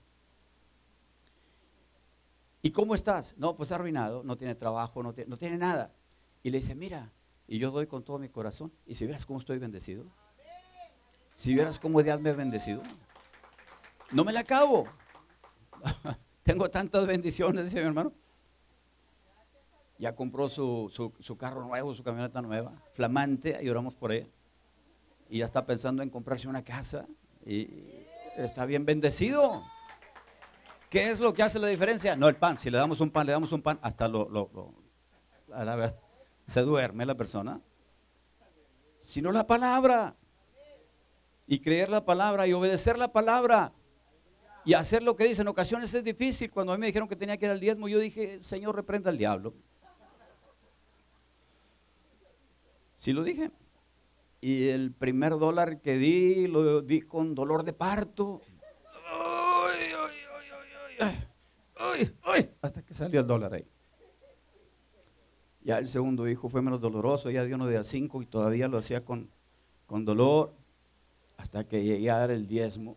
¿Y cómo estás? No, pues arruinado, no tiene trabajo, no tiene, no tiene nada. Y le dice, mira, y yo doy con todo mi corazón. Y si vieras cómo estoy bendecido. Si vieras cómo Dios me ha bendecido. No me la acabo. Tengo tantas bendiciones, dice mi hermano. Ya compró su, su, carro nuevo, su camioneta nueva, flamante, y oramos por ella. Y ya está pensando en comprarse una casa. Y está bien bendecido. ¿Qué es lo que hace la diferencia? No el pan. Si le damos un pan, le damos un pan, hasta lo, lo, a la verdad, se duerme la persona. Sino la palabra. Y creer la palabra y obedecer la palabra y hacer lo que dice. En ocasiones es difícil. Cuando a mí me dijeron que tenía que ir al diezmo, yo dije, Señor, reprenda al diablo. Sí lo dije. Y el primer dólar que di, lo di con dolor de parto. hasta que salió el dólar ahí. Ya el segundo hijo fue menos doloroso, ya dio uno de a cinco y todavía lo hacía con, con dolor, hasta que llegué a dar el diezmo.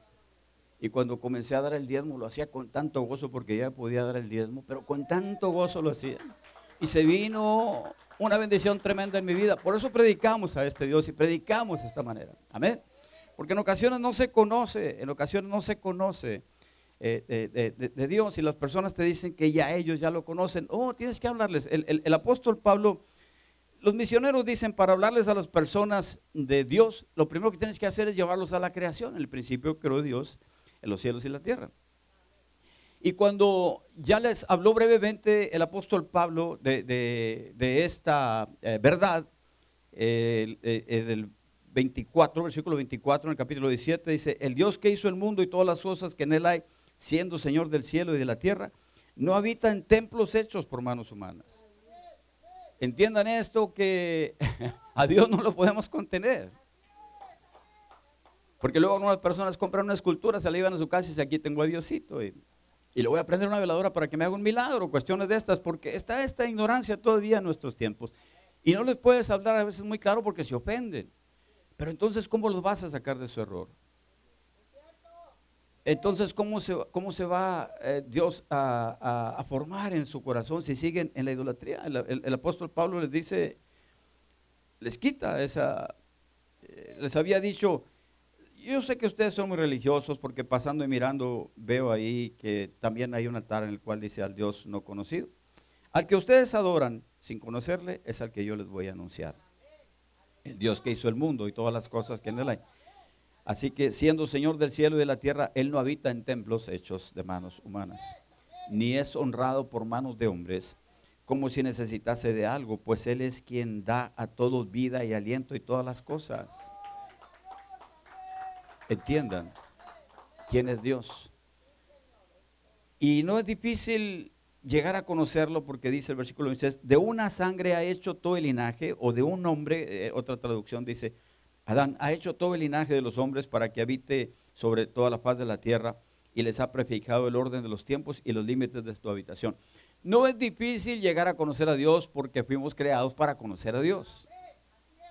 Y cuando comencé a dar el diezmo, lo hacía con tanto gozo porque ya podía dar el diezmo, pero con tanto gozo lo hacía. Y se vino una bendición tremenda en mi vida. Por eso predicamos a este Dios y predicamos de esta manera. Amén. Porque en ocasiones no se conoce, en ocasiones no se conoce eh, de, Dios y las personas te dicen que ya ellos ya lo conocen. Oh, tienes que hablarles. El, el apóstol Pablo, los misioneros dicen para hablarles a las personas de Dios, lo primero que tienes que hacer es llevarlos a la creación. En el principio creó Dios en los cielos y la tierra. Y cuando ya les habló brevemente el apóstol Pablo de, esta eh, verdad, en el 24, versículo 24, en el capítulo 17, dice, el Dios que hizo el mundo y todas las cosas que en él hay, siendo Señor del cielo y de la tierra, no habita en templos hechos por manos humanas. Entiendan esto que a Dios no lo podemos contener. Porque luego algunas personas compran una escultura, se la llevan a su casa y dicen, aquí tengo a Diosito. Y le voy a prender una veladora para que me haga un milagro, cuestiones de estas, porque está esta ignorancia todavía en nuestros tiempos. Y no les puedes hablar a veces muy claro porque se ofenden. Pero entonces, ¿cómo los vas a sacar de su error? Entonces, ¿cómo se, cómo se va eh, Dios a, formar en su corazón si siguen en la idolatría? El, apóstol Pablo les dice, les quita esa, eh, les había dicho, yo sé que ustedes son muy religiosos porque pasando y mirando veo ahí que también hay un altar en el cual dice al Dios no conocido. Al que ustedes adoran sin conocerle es al que yo les voy a anunciar. el Dios que hizo el mundo y todas las cosas que en él hay. Así que siendo Señor del cielo y de la tierra, Él no habita en templos hechos de manos humanas, ni es honrado por manos de hombres, como si necesitase de algo, pues Él es quien da a todos vida y aliento y todas las cosas. Entiendan quién es Dios. Y no es difícil llegar a conocerlo porque dice el versículo 26, de una sangre ha hecho todo el linaje, o de un hombre, eh, otra traducción dice, Adán ha hecho todo el linaje de los hombres para que habite sobre toda la faz de la tierra y les ha prefijado el orden de los tiempos y los límites de su habitación. No es difícil llegar a conocer a Dios porque fuimos creados para conocer a Dios.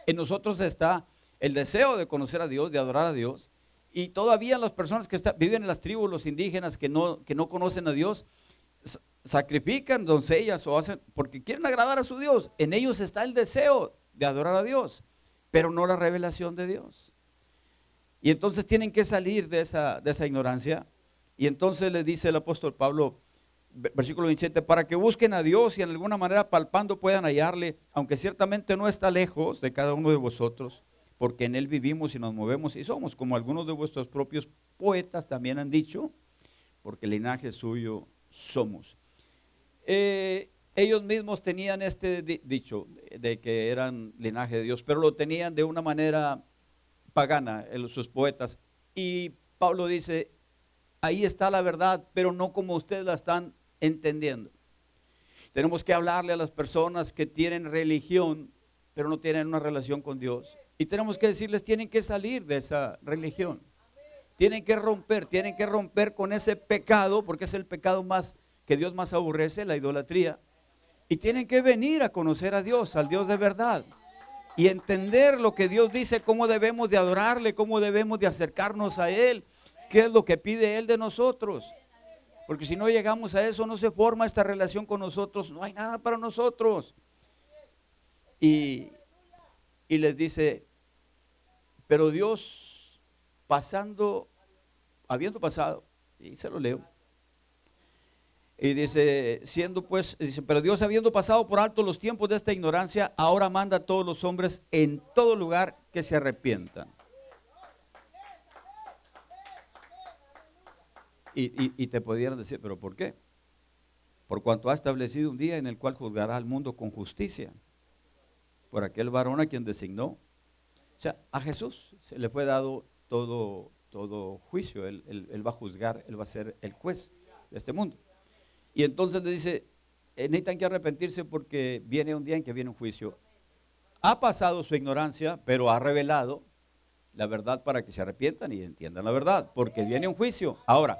En nosotros está el deseo de conocer a Dios, de adorar a Dios. Y todavía las personas que viven en las tribus, los indígenas que no, que no conocen a Dios, sacrifican doncellas o hacen porque quieren agradar a su Dios. En ellos está el deseo de adorar a Dios pero no la revelación de Dios. Y entonces tienen que salir de esa, de esa ignorancia. Y entonces les dice el apóstol Pablo, versículo 27, para que busquen a Dios y en alguna manera palpando puedan hallarle, aunque ciertamente no está lejos de cada uno de vosotros, porque en Él vivimos y nos movemos y somos, como algunos de vuestros propios poetas también han dicho, porque el linaje suyo somos. Eh, ellos mismos tenían este dicho de que eran linaje de Dios, pero lo tenían de una manera pagana, sus poetas. Y Pablo dice, ahí está la verdad, pero no como ustedes la están entendiendo. Tenemos que hablarle a las personas que tienen religión, pero no tienen una relación con Dios. Y tenemos que decirles, tienen que salir de esa religión. Tienen que romper, tienen que romper con ese pecado, porque es el pecado más que Dios más aborrece, la idolatría y tienen que venir a conocer a Dios, al Dios de verdad. Y entender lo que Dios dice, cómo debemos de adorarle, cómo debemos de acercarnos a Él, qué es lo que pide Él de nosotros. Porque si no llegamos a eso, no se forma esta relación con nosotros, no hay nada para nosotros. Y, y les dice, pero Dios pasando, habiendo pasado, y se lo leo, y dice, siendo pues, dice, pero Dios habiendo pasado por alto los tiempos de esta ignorancia, ahora manda a todos los hombres en todo lugar que se arrepientan. Y, te pudieran decir, pero ¿por qué? Por cuanto ha establecido un día en el cual juzgará al mundo con justicia, por aquel varón a quien designó. O sea, a Jesús se le fue dado todo, todo juicio, él, él va a juzgar, él va a ser el juez de este mundo. Y entonces le dice, eh, necesitan que arrepentirse porque viene un día en que viene un juicio. Ha pasado su ignorancia, pero ha revelado la verdad para que se arrepientan y entiendan la verdad, porque viene un juicio. Ahora,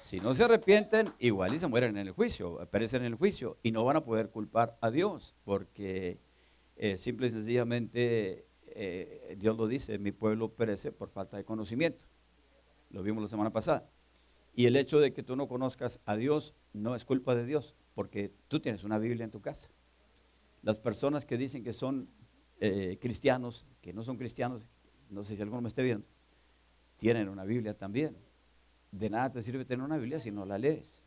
si no se arrepienten, igual y se mueren en el juicio, perecen en el juicio y no van a poder culpar a Dios, porque eh, simple y sencillamente eh, Dios lo dice, mi pueblo perece por falta de conocimiento. Lo vimos la semana pasada. Y el hecho de que tú no conozcas a Dios no es culpa de Dios, porque tú tienes una Biblia en tu casa. Las personas que dicen que son eh, cristianos, que no son cristianos, no sé si alguno me esté viendo, tienen una Biblia también. De nada te sirve tener una Biblia si no la lees.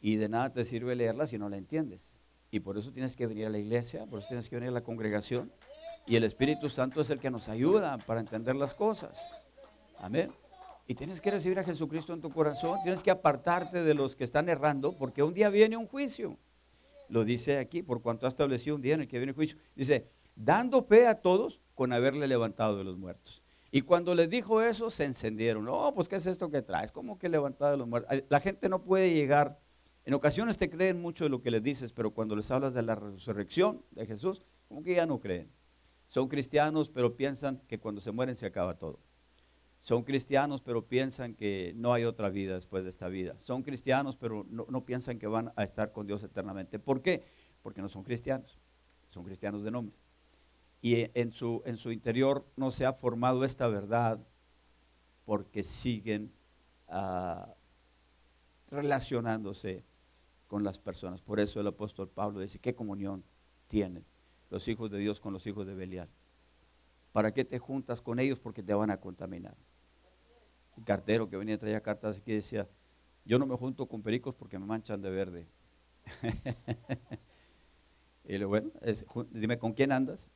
Y de nada te sirve leerla si no la entiendes. Y por eso tienes que venir a la iglesia, por eso tienes que venir a la congregación. Y el Espíritu Santo es el que nos ayuda para entender las cosas. Amén. Y tienes que recibir a Jesucristo en tu corazón, tienes que apartarte de los que están errando, porque un día viene un juicio. Lo dice aquí, por cuanto ha establecido un día en el que viene el juicio. Dice, dando fe a todos con haberle levantado de los muertos. Y cuando les dijo eso, se encendieron. No, pues ¿qué es esto que traes? ¿Cómo que levantado de los muertos? La gente no puede llegar. En ocasiones te creen mucho de lo que les dices, pero cuando les hablas de la resurrección de Jesús, como que ya no creen. Son cristianos, pero piensan que cuando se mueren se acaba todo. Son cristianos, pero piensan que no hay otra vida después de esta vida. Son cristianos, pero no, piensan que van a estar con Dios eternamente. ¿Por qué? Porque no son cristianos. Son cristianos de nombre. Y en su, en su interior no se ha formado esta verdad porque siguen ah, relacionándose con las personas. Por eso el apóstol Pablo dice, ¿qué comunión tienen los hijos de Dios con los hijos de Belial? ¿Para qué te juntas con ellos? Porque te van a contaminar. El cartero que venía a traer cartas aquí decía, yo no me junto con pericos porque me manchan de verde. y le bueno, dime con quién andas.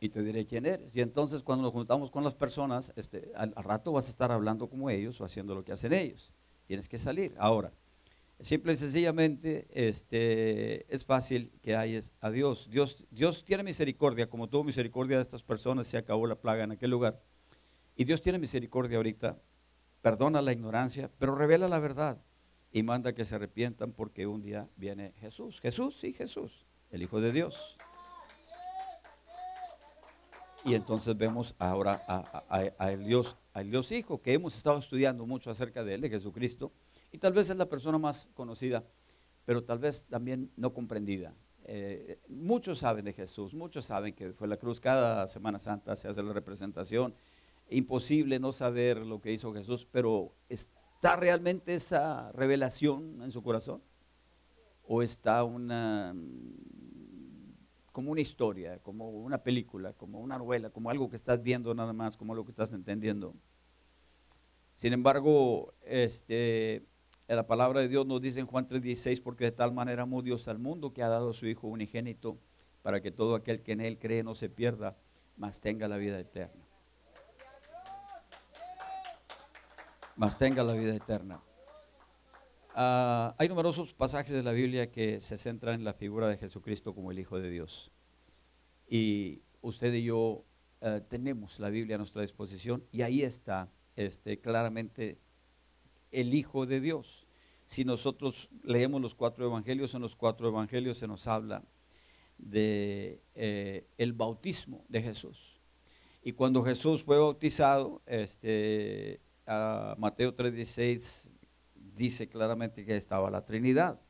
y te diré quién eres. Y entonces cuando nos juntamos con las personas, este, al, rato vas a estar hablando como ellos o haciendo lo que hacen ellos. Tienes que salir. Ahora, simple y sencillamente este, es fácil que hayas a Dios. Dios. Dios tiene misericordia, como tuvo misericordia de estas personas, se acabó la plaga en aquel lugar. Y Dios tiene misericordia ahorita, perdona la ignorancia, pero revela la verdad y manda que se arrepientan porque un día viene Jesús. Jesús, sí, Jesús, el Hijo de Dios. Y entonces vemos ahora a, el Dios, al Dios Hijo, que hemos estado estudiando mucho acerca de él, de Jesucristo, y tal vez es la persona más conocida, pero tal vez también no comprendida. Eh, muchos saben de Jesús, muchos saben que fue la cruz, cada Semana Santa se hace la representación, imposible no saber lo que hizo Jesús, pero ¿está realmente esa revelación en su corazón? ¿O está una como una historia, como una película, como una novela, como algo que estás viendo nada más, como lo que estás entendiendo. Sin embargo, este, la palabra de Dios nos dice en Juan 3:16, porque de tal manera amó Dios al mundo que ha dado a su Hijo unigénito, para que todo aquel que en Él cree no se pierda, mas tenga la vida eterna. Mas tenga la vida eterna. Ah, hay numerosos pasajes de la Biblia que se centran en la figura de Jesucristo como el Hijo de Dios. Y usted y yo eh, tenemos la Biblia a nuestra disposición y ahí está este, claramente el Hijo de Dios. Si nosotros leemos los cuatro evangelios, en los cuatro evangelios se nos habla de eh, el bautismo de Jesús. Y cuando Jesús fue bautizado, este, a Mateo 3:16 dice claramente que estaba la Trinidad.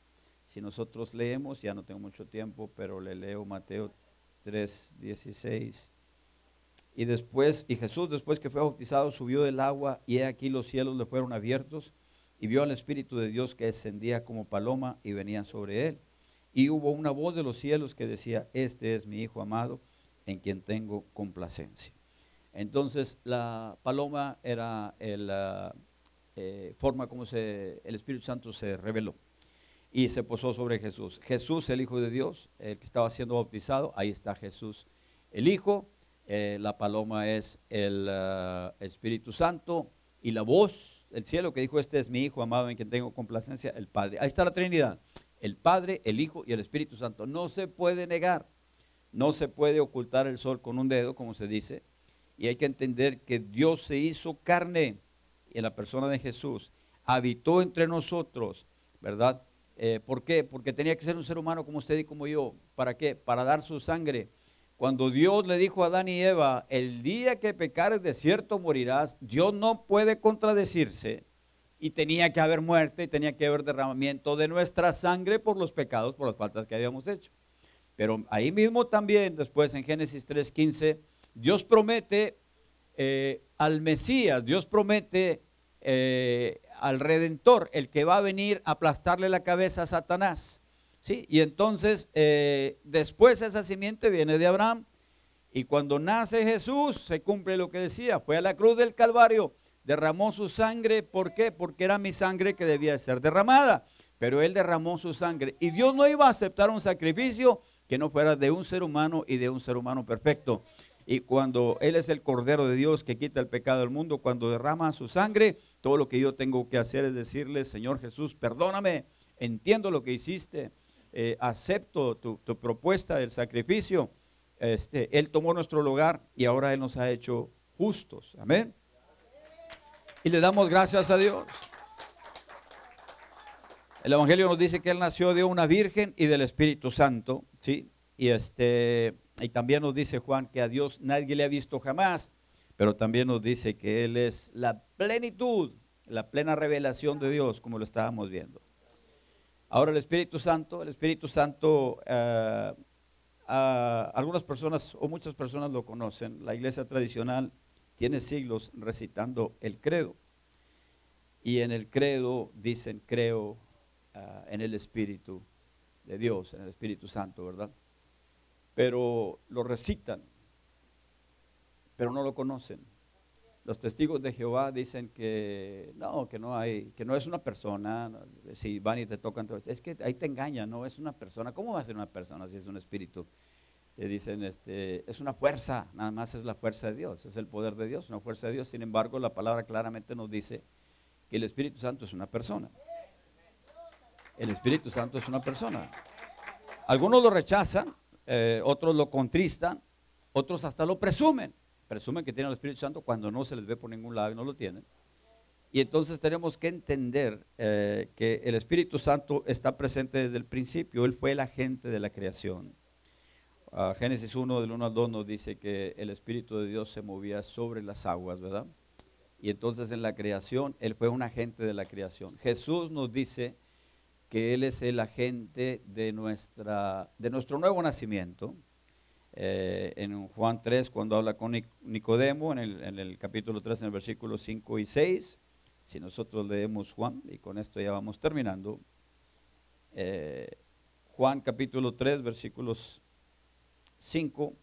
Si nosotros leemos, ya no tengo mucho tiempo, pero le leo Mateo 3, 16. Y después, y Jesús después que fue bautizado subió del agua y he aquí los cielos le fueron abiertos y vio al Espíritu de Dios que descendía como paloma y venía sobre él. Y hubo una voz de los cielos que decía, este es mi Hijo amado en quien tengo complacencia. Entonces la paloma era la eh, forma como se, el Espíritu Santo se reveló y se posó sobre Jesús. Jesús, el Hijo de Dios, el que estaba siendo bautizado, ahí está Jesús, el Hijo, eh, la paloma es el uh, Espíritu Santo y la voz del cielo que dijo, este es mi Hijo amado en quien tengo complacencia, el Padre. Ahí está la Trinidad, el Padre, el Hijo y el Espíritu Santo. No se puede negar, no se puede ocultar el sol con un dedo, como se dice, y hay que entender que Dios se hizo carne en la persona de Jesús, habitó entre nosotros, ¿verdad? Eh, ¿Por qué? Porque tenía que ser un ser humano como usted y como yo. ¿Para qué? Para dar su sangre. Cuando Dios le dijo a Adán y Eva, el día que pecares de cierto morirás, Dios no puede contradecirse y tenía que haber muerte y tenía que haber derramamiento de nuestra sangre por los pecados, por las faltas que habíamos hecho. Pero ahí mismo también, después en Génesis 3.15, Dios promete eh, al Mesías, Dios promete eh, al Redentor, el que va a venir a aplastarle la cabeza a Satanás. Y entonces, eh, después esa simiente viene de Abraham. Y cuando nace Jesús, se cumple lo que decía, fue a la cruz del Calvario, derramó su sangre, ¿por qué? Porque era mi sangre que debía ser derramada. Pero él derramó su sangre. Y Dios no iba a aceptar un sacrificio que no fuera de un ser humano y de un ser humano perfecto. Y cuando Él es el Cordero de Dios que quita el pecado del mundo, cuando derrama su sangre, todo lo que yo tengo que hacer es decirle, Señor Jesús, perdóname, entiendo lo que hiciste, eh, acepto tu, propuesta del sacrificio. Este, él tomó nuestro lugar y ahora Él nos ha hecho justos. Amén. Y le damos gracias a Dios. El Evangelio nos dice que Él nació de una virgen y del Espíritu Santo, ¿sí? Y este y también nos dice Juan que a Dios nadie le ha visto jamás, pero también nos dice que Él es la plenitud, la plena revelación de Dios, como lo estábamos viendo. Ahora el Espíritu Santo, el Espíritu Santo, eh, algunas personas o muchas personas lo conocen, la iglesia tradicional tiene siglos recitando el credo. Y en el credo dicen, creo eh, en el Espíritu de Dios, en el Espíritu Santo, ¿verdad? pero lo recitan, pero no lo conocen. Los testigos de Jehová dicen que no, que no hay, que no es una persona. Si van y te tocan, es que ahí te engañan, no es una persona. ¿Cómo va a ser una persona si es un espíritu? Dicen, este, es una fuerza, nada más es la fuerza de Dios, es el poder de Dios, una fuerza de Dios. Sin embargo, la palabra claramente nos dice que el Espíritu Santo es una persona. El Espíritu Santo es una persona. Algunos lo rechazan, eh, otros lo contristan, otros hasta lo presumen. Presumen que tienen el Espíritu Santo cuando no se les ve por ningún lado y no lo tienen. Y entonces tenemos que entender eh, que el Espíritu Santo está presente desde el principio. Él fue el agente de la creación. Ah, Génesis 1, del 1 al 2 nos dice que el Espíritu de Dios se movía sobre las aguas, ¿verdad? Y entonces en la creación, Él fue un agente de la creación. Jesús nos dice que Él es el agente de, nuestra, de nuestro nuevo nacimiento. Eh, en Juan 3, cuando habla con Nicodemo, en el, en el capítulo 3, en el versículo 5 y 6, si nosotros leemos Juan, y con esto ya vamos terminando, eh, Juan capítulo 3, versículos 5,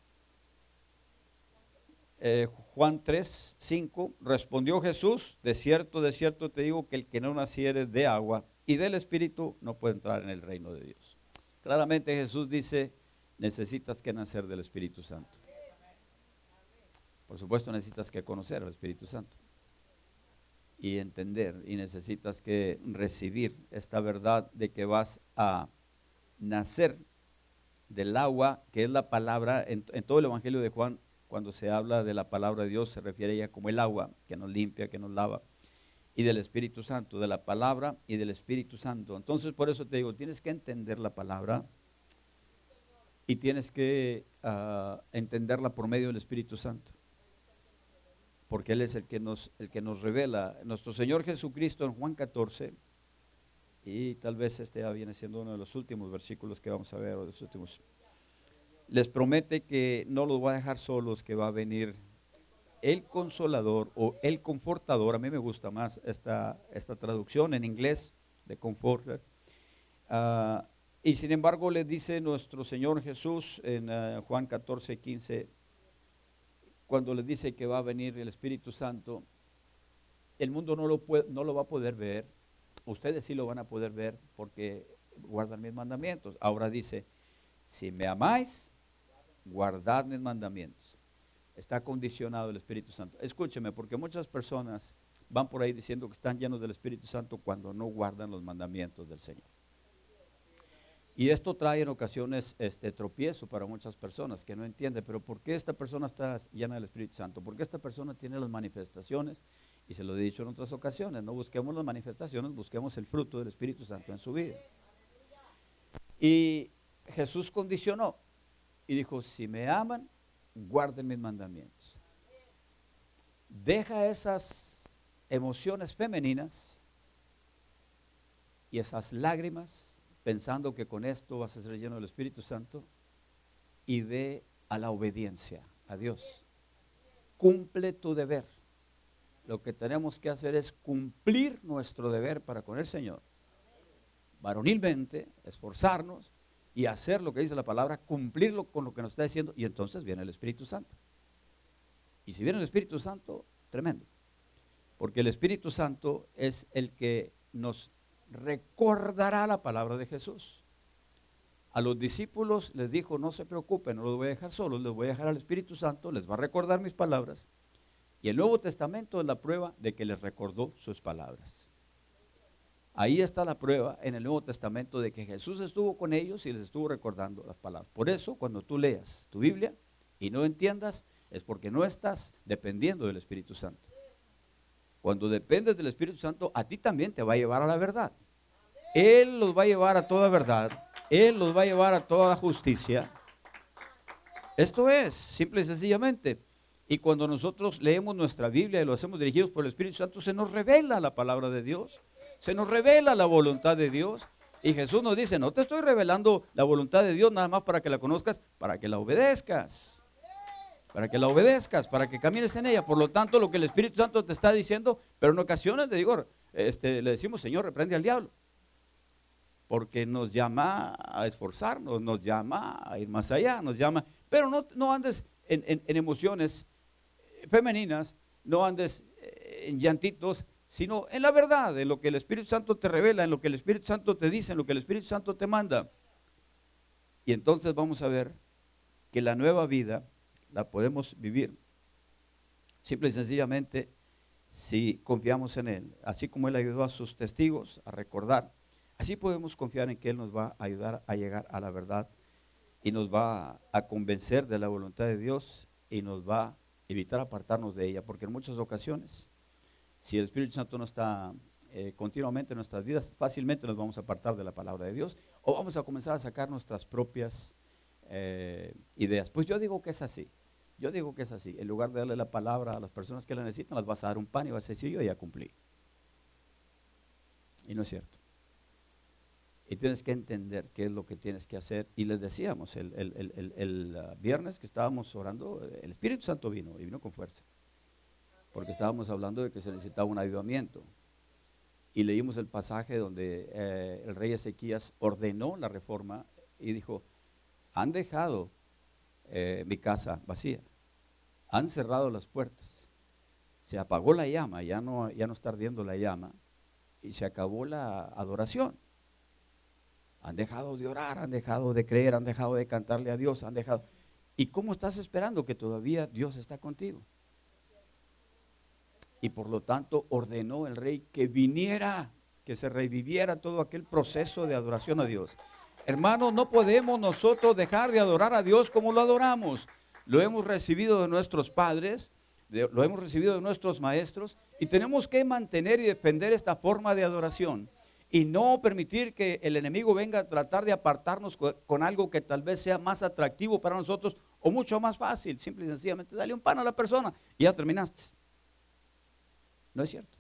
eh, Juan 3, 5, respondió Jesús, de cierto, de cierto te digo que el que no naciere de agua y del Espíritu no puede entrar en el reino de Dios. Claramente Jesús dice, necesitas que nacer del Espíritu Santo. Por supuesto necesitas que conocer al Espíritu Santo y entender y necesitas que recibir esta verdad de que vas a nacer del agua, que es la palabra, en, todo el Evangelio de Juan, cuando se habla de la palabra de Dios, se refiere a ella como el agua, que nos limpia, que nos lava, y del Espíritu Santo, de la palabra y del Espíritu Santo. Entonces, por eso te digo, tienes que entender la palabra y tienes que ah, entenderla por medio del Espíritu Santo. Porque Él es el que, nos, el que nos revela. Nuestro Señor Jesucristo en Juan 14, y tal vez este ya viene siendo uno de los últimos versículos que vamos a ver, o de los últimos. Les promete que no los va a dejar solos, que va a venir el consolador o el confortador. A mí me gusta más esta, esta traducción en inglés de comforter. Ah, y sin embargo le dice nuestro Señor Jesús en ah, Juan 14, 15, cuando le dice que va a venir el Espíritu Santo, el mundo no lo, no lo va a poder ver, ustedes sí lo van a poder ver porque guardan mis mandamientos. Ahora dice, si me amáis, guardad mis mandamientos. Está condicionado el Espíritu Santo. Escúcheme, porque muchas personas van por ahí diciendo que están llenos del Espíritu Santo cuando no guardan los mandamientos del Señor. Y esto trae en ocasiones este tropiezo para muchas personas que no entienden, pero ¿por qué esta persona está llena del Espíritu Santo? ¿Por qué esta persona tiene las manifestaciones? Y se lo he dicho en otras ocasiones, no busquemos las manifestaciones, busquemos el fruto del Espíritu Santo en su vida. Y Jesús condicionó y dijo, si me aman, guarden mis mandamientos. Deja esas emociones femeninas y esas lágrimas pensando que con esto vas a ser lleno del Espíritu Santo y ve a la obediencia a Dios. Cumple tu deber lo que tenemos que hacer es cumplir nuestro deber para con el Señor. Varonilmente, esforzarnos y hacer lo que dice la palabra, cumplirlo con lo que nos está diciendo, y entonces viene el Espíritu Santo. Y si viene el Espíritu Santo, tremendo. Porque el Espíritu Santo es el que nos recordará la palabra de Jesús. A los discípulos les dijo, no se preocupen, no los voy a dejar solos, les voy a dejar al Espíritu Santo, les va a recordar mis palabras y el Nuevo Testamento es la prueba de que les recordó sus palabras. Ahí está la prueba en el Nuevo Testamento de que Jesús estuvo con ellos y les estuvo recordando las palabras. Por eso, cuando tú leas tu Biblia y no entiendas, es porque no estás dependiendo del Espíritu Santo. Cuando dependes del Espíritu Santo, a ti también te va a llevar a la verdad. Él los va a llevar a toda verdad. Él los va a llevar a toda la justicia. Esto es, simple y sencillamente. Y cuando nosotros leemos nuestra Biblia y lo hacemos dirigidos por el Espíritu Santo, se nos revela la palabra de Dios, se nos revela la voluntad de Dios. Y Jesús nos dice, no te estoy revelando la voluntad de Dios nada más para que la conozcas, para que la obedezcas. Para que la obedezcas, para que camines en ella. Por lo tanto, lo que el Espíritu Santo te está diciendo, pero en ocasiones le digo, este, le decimos, Señor, reprende al diablo. Porque nos llama a esforzarnos, nos llama a ir más allá, nos llama, pero no, no andes en emociones femeninas, no andes eh, en llantitos, sino en la verdad, en lo que el Espíritu Santo te revela, en lo que el Espíritu Santo te dice, en lo que el Espíritu Santo te manda. Y entonces vamos a ver que la nueva vida la podemos vivir simple y sencillamente si confiamos en Él. Así como Él ayudó a sus testigos a recordar, así podemos confiar en que Él nos va a ayudar a llegar a la verdad y nos va a convencer de la voluntad de Dios y nos va a evitar apartarnos de ella, porque en muchas ocasiones, si el Espíritu Santo no está eh, continuamente en nuestras vidas, fácilmente nos vamos a apartar de la palabra de Dios o vamos a comenzar a sacar nuestras propias eh, ideas. Pues yo digo que es así. Yo digo que es así. En lugar de darle la palabra a las personas que la necesitan, las vas a dar un pan y vas a decir, yo ya cumplí. Y no es cierto. Y tienes que entender qué es lo que tienes que hacer. Y les decíamos, el, el, uh, viernes que estábamos orando, el Espíritu Santo vino y vino con fuerza. Porque estábamos hablando de que se necesitaba un avivamiento. Y leímos el pasaje donde eh, el rey Ezequías ordenó la reforma y dijo, han dejado eh, mi casa vacía, han cerrado las puertas, se apagó la llama, ya no, ya no está ardiendo la llama y se acabó la adoración. Han dejado de orar, han dejado de creer, han dejado de cantarle a Dios, han dejado... ¿Y cómo estás esperando que todavía Dios está contigo? Y por lo tanto ordenó el rey que viniera, que se reviviera todo aquel proceso de adoración a Dios. Hermanos, no podemos nosotros dejar de adorar a Dios como lo adoramos. Lo hemos recibido de nuestros padres, lo hemos recibido de nuestros maestros y tenemos que mantener y defender esta forma de adoración y no permitir que el enemigo venga a tratar de apartarnos con, algo que tal vez sea más atractivo para nosotros o mucho más fácil. Simple y sencillamente, dale un pan a la persona y ya terminaste. No es cierto.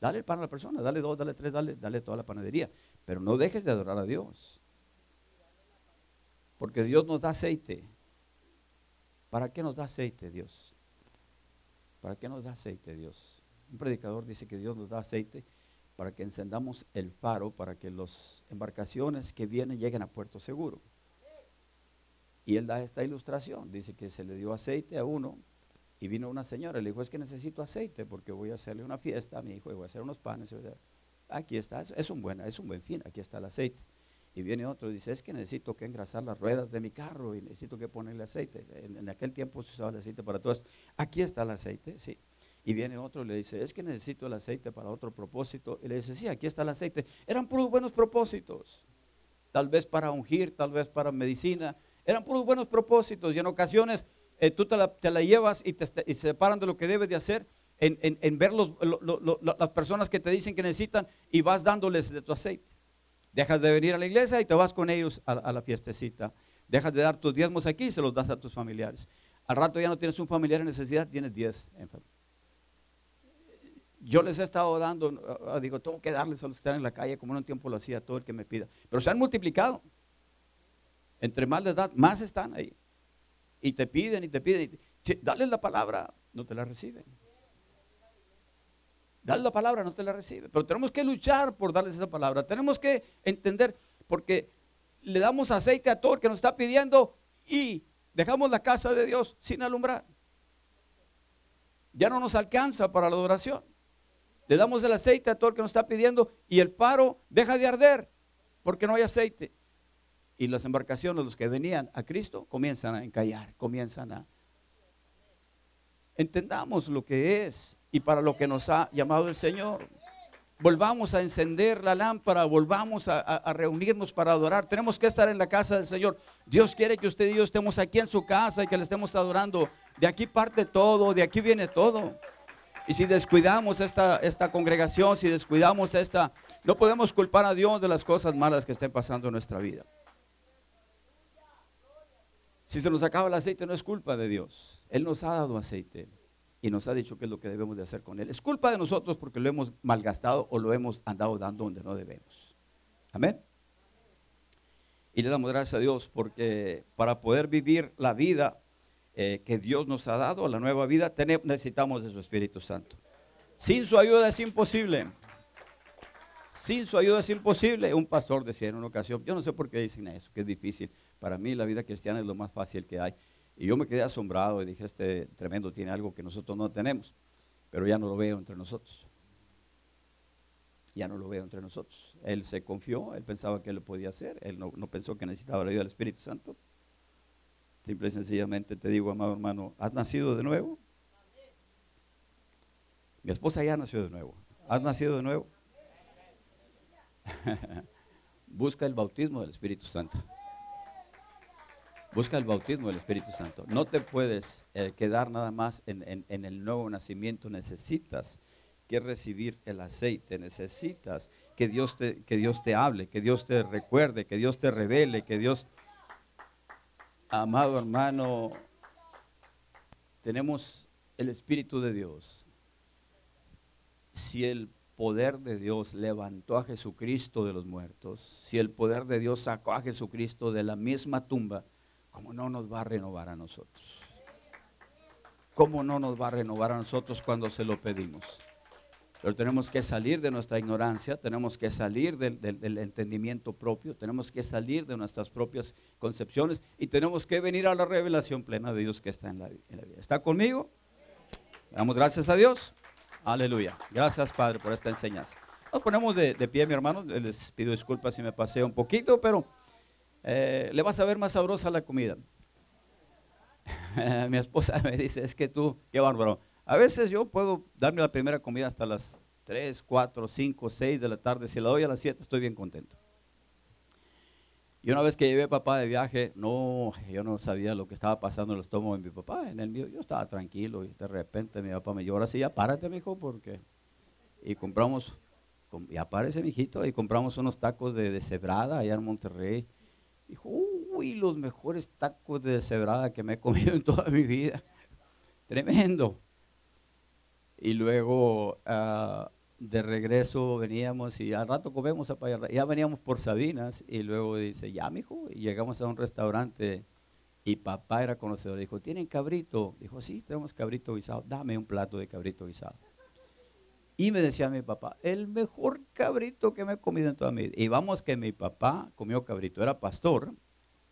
Dale el pan a la persona, dale dos, dale tres, dale, dale toda la panadería. Pero no dejes de adorar a Dios. Porque Dios nos da aceite. ¿Para qué nos da aceite Dios? ¿Para qué nos da aceite Dios? Un predicador dice que Dios nos da aceite para que encendamos el faro, para que las embarcaciones que vienen lleguen a puerto seguro. Y él da esta ilustración, dice que se le dio aceite a uno y vino una señora, le dijo, es que necesito aceite porque voy a hacerle una fiesta a mi hijo y voy a hacer unos panes. Aquí está, es un buen, es un buen fin, aquí está el aceite. Y viene otro y dice, es que necesito que engrasar las ruedas de mi carro y necesito que ponerle aceite. En, en aquel tiempo se usaba el aceite para todo esto. Aquí está el aceite, sí. Y viene otro y le dice, es que necesito el aceite para otro propósito. Y le dice, sí, aquí está el aceite. Eran puros buenos propósitos. Tal vez para ungir, tal vez para medicina. Eran puros buenos propósitos. Y en ocasiones eh, tú te la, llevas y, te, se separan de lo que debes de hacer. En, ver las personas que te dicen que necesitan y vas dándoles de tu aceite. Dejas de venir a la iglesia y te vas con ellos a, la fiestecita. Dejas de dar tus diezmos aquí y se los das a tus familiares. Al rato ya no tienes un familiar en necesidad, tienes diez enfermos yo les he estado dando, ah, digo, tengo que darles a los que están en la calle, como en un tiempo lo hacía todo el que me pida. Pero se han multiplicado. Entre más les das, más están ahí. Y te piden y te piden. dale la palabra, no te la reciben. Dale la palabra, no te la reciben. Pero tenemos que luchar por darles esa palabra. Tenemos que entender, porque le damos aceite a todo el que nos está pidiendo y dejamos la casa de Dios sin alumbrar. Ya no nos alcanza para la adoración. Le damos el aceite a todo el que nos está pidiendo y el paro deja de arder porque no hay aceite. Y las embarcaciones, los que venían a Cristo, comienzan a encallar, comienzan a... Entendamos lo que es y para lo que nos ha llamado el Señor. Volvamos a encender la lámpara, volvamos a, reunirnos para adorar. Tenemos que estar en la casa del Señor. Dios quiere que usted y yo estemos aquí en su casa y que le estemos adorando. De aquí parte todo, de aquí viene todo. Y si descuidamos esta, esta congregación, si descuidamos esta, no podemos culpar a Dios de las cosas malas que estén pasando en nuestra vida. Si se nos acaba el aceite no es culpa de Dios. Él nos ha dado aceite y nos ha dicho qué es lo que debemos de hacer con él. Es culpa de nosotros porque lo hemos malgastado o lo hemos andado dando donde no debemos. Amén. Y le damos gracias a Dios porque para poder vivir la vida eh, que Dios nos ha dado, la nueva vida, necesitamos de su Espíritu Santo. Sin su ayuda es imposible. Sin su ayuda es imposible. Un pastor decía en una ocasión, yo no sé por qué dicen eso, que es difícil. Para mí la vida cristiana es lo más fácil que hay. Y yo me quedé asombrado y dije, este tremendo tiene algo que nosotros no tenemos, pero ya no lo veo entre nosotros. Ya no lo veo entre nosotros. Él se confió, él pensaba que él lo podía hacer, él no, no pensó que necesitaba la ayuda del Espíritu Santo. Simple y sencillamente te digo, amado hermano, ¿has nacido de nuevo? Mi esposa ya nació de nuevo. ¿Has nacido de nuevo? Busca el bautismo del Espíritu Santo. Busca el bautismo del Espíritu Santo. No te puedes eh, quedar nada más en, el nuevo nacimiento. Necesitas que recibir el aceite. Necesitas que Dios, te, que Dios te hable, que Dios te recuerde, que Dios te revele, que Dios... Amado hermano, tenemos el Espíritu de Dios. Si el poder de Dios levantó a Jesucristo de los muertos, si el poder de Dios sacó a Jesucristo de la misma tumba, ¿cómo no nos va a renovar a nosotros? ¿Cómo no nos va a renovar a nosotros cuando se lo pedimos? Pero tenemos que salir de nuestra ignorancia, tenemos que salir del, entendimiento propio, tenemos que salir de nuestras propias concepciones y tenemos que venir a la revelación plena de Dios que está en la, vida. ¿Está conmigo? Damos gracias a Dios. Aleluya. Gracias, Padre, por esta enseñanza. Nos ponemos de, pie, mi hermano. Les pido disculpas si me pasé un poquito, pero eh, le vas a ver más sabrosa la comida. mi esposa me dice, es que tú, qué bárbaro. A veces yo puedo darme la primera comida hasta las 3, 4, 5, 6 de la tarde. Si la doy a las 7 estoy bien contento. Y una vez que llevé a papá de viaje, no, yo no sabía lo que estaba pasando en el estómago de mi papá. En el mío, yo estaba tranquilo y de repente mi papá me llora así, ya párate, mi hijo, porque... Y compramos, y aparece mi hijito, y compramos unos tacos de, de cebrada allá en Monterrey. Dijo, uy, los mejores tacos de cebrada que me he comido en toda mi vida. Tremendo. Y luego uh, de regreso veníamos y al rato comemos a Ya veníamos por Sabinas y luego dice, ya, mijo. Y llegamos a un restaurante y papá era conocedor. Dijo, ¿tienen cabrito? Dijo, sí, tenemos cabrito guisado. Dame un plato de cabrito guisado. Y me decía mi papá, el mejor cabrito que me he comido en toda mi vida. Y vamos que mi papá comió cabrito. Era pastor,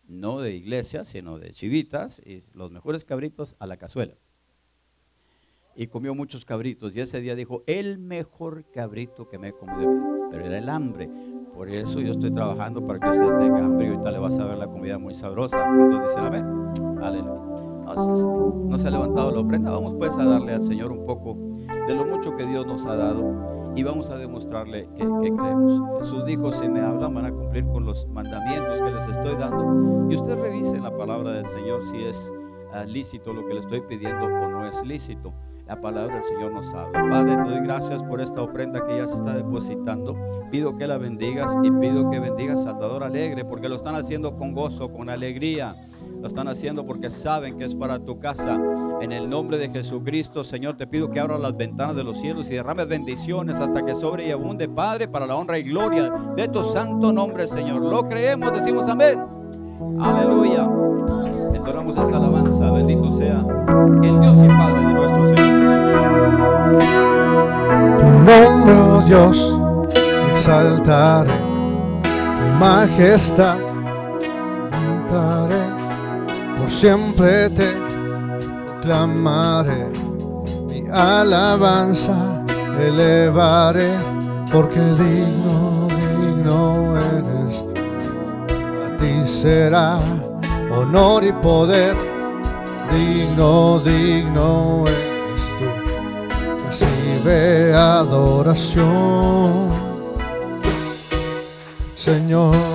no de iglesia, sino de chivitas. Y los mejores cabritos a la cazuela y comió muchos cabritos. Y ese día dijo, el mejor cabrito que me he comido. Pero era el hambre. Por eso yo estoy trabajando para que ustedes tengan hambre. Y ahorita le vas a ver la comida muy sabrosa. Entonces dicen, amén. Aleluya. No, se ha levantado la ofrenda. Vamos pues a darle al Señor un poco de lo mucho que Dios nos ha dado. Y vamos a demostrarle que, creemos. Jesús dijo, si me hablan van a cumplir con los mandamientos que les estoy dando. Y usted revise la palabra del Señor si es ah, lícito lo que le estoy pidiendo o no es lícito la palabra del Señor nos habla. Padre, te doy gracias por esta ofrenda que ya se está depositando. Pido que la bendigas y pido que bendigas Salvador Alegre, porque lo están haciendo con gozo, con alegría. Lo están haciendo porque saben que es para tu casa. En el nombre de Jesucristo, Señor, te pido que abras las ventanas de los cielos y derrames bendiciones hasta que sobre y abunde, Padre, para la honra y gloria de tu santo nombre, Señor. Lo creemos, decimos amén. Aleluya. Entonamos esta alabanza. Bendito sea el Dios y Padre de nuestro Señor. Tu nombre, oh Dios, exaltaré, majestad cantaré, siempre te proclamaré, mi alabanza elevaré, porque digno, digno eres. A ti será honor y poder, digno, digno eres recibe adoración, Señor.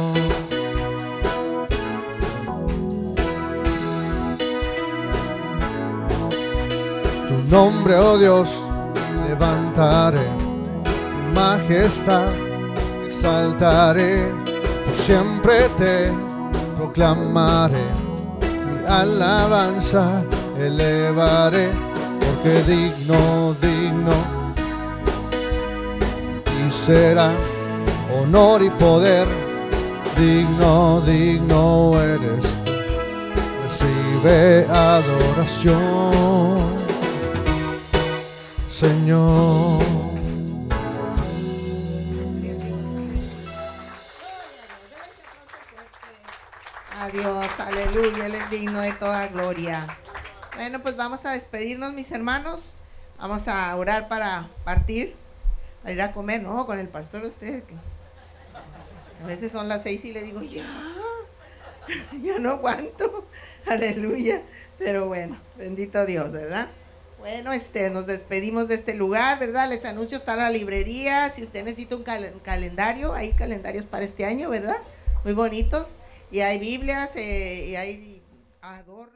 Nombre, oh Dios, levantaré, majestad exaltaré, siempre te proclamaré, mi alabanza elevaré porque digno, digno, y será honor y poder, digno, digno eres, recibe adoración, Señor. Adiós, aleluya, Él es digno de toda gloria. Bueno, pues vamos a despedirnos, mis hermanos. Vamos a orar para partir, para ir a comer, ¿no? Con el pastor usted. A veces son las seis y le digo, ya, ya no aguanto. Aleluya. Pero bueno, bendito Dios, ¿verdad? Bueno, este, nos despedimos de este lugar, ¿verdad? Les anuncio, está la librería. Si usted necesita un, cal- calendario, hay calendarios para este año, ¿verdad? Muy bonitos. Y hay Biblias, eh, y hay adornos.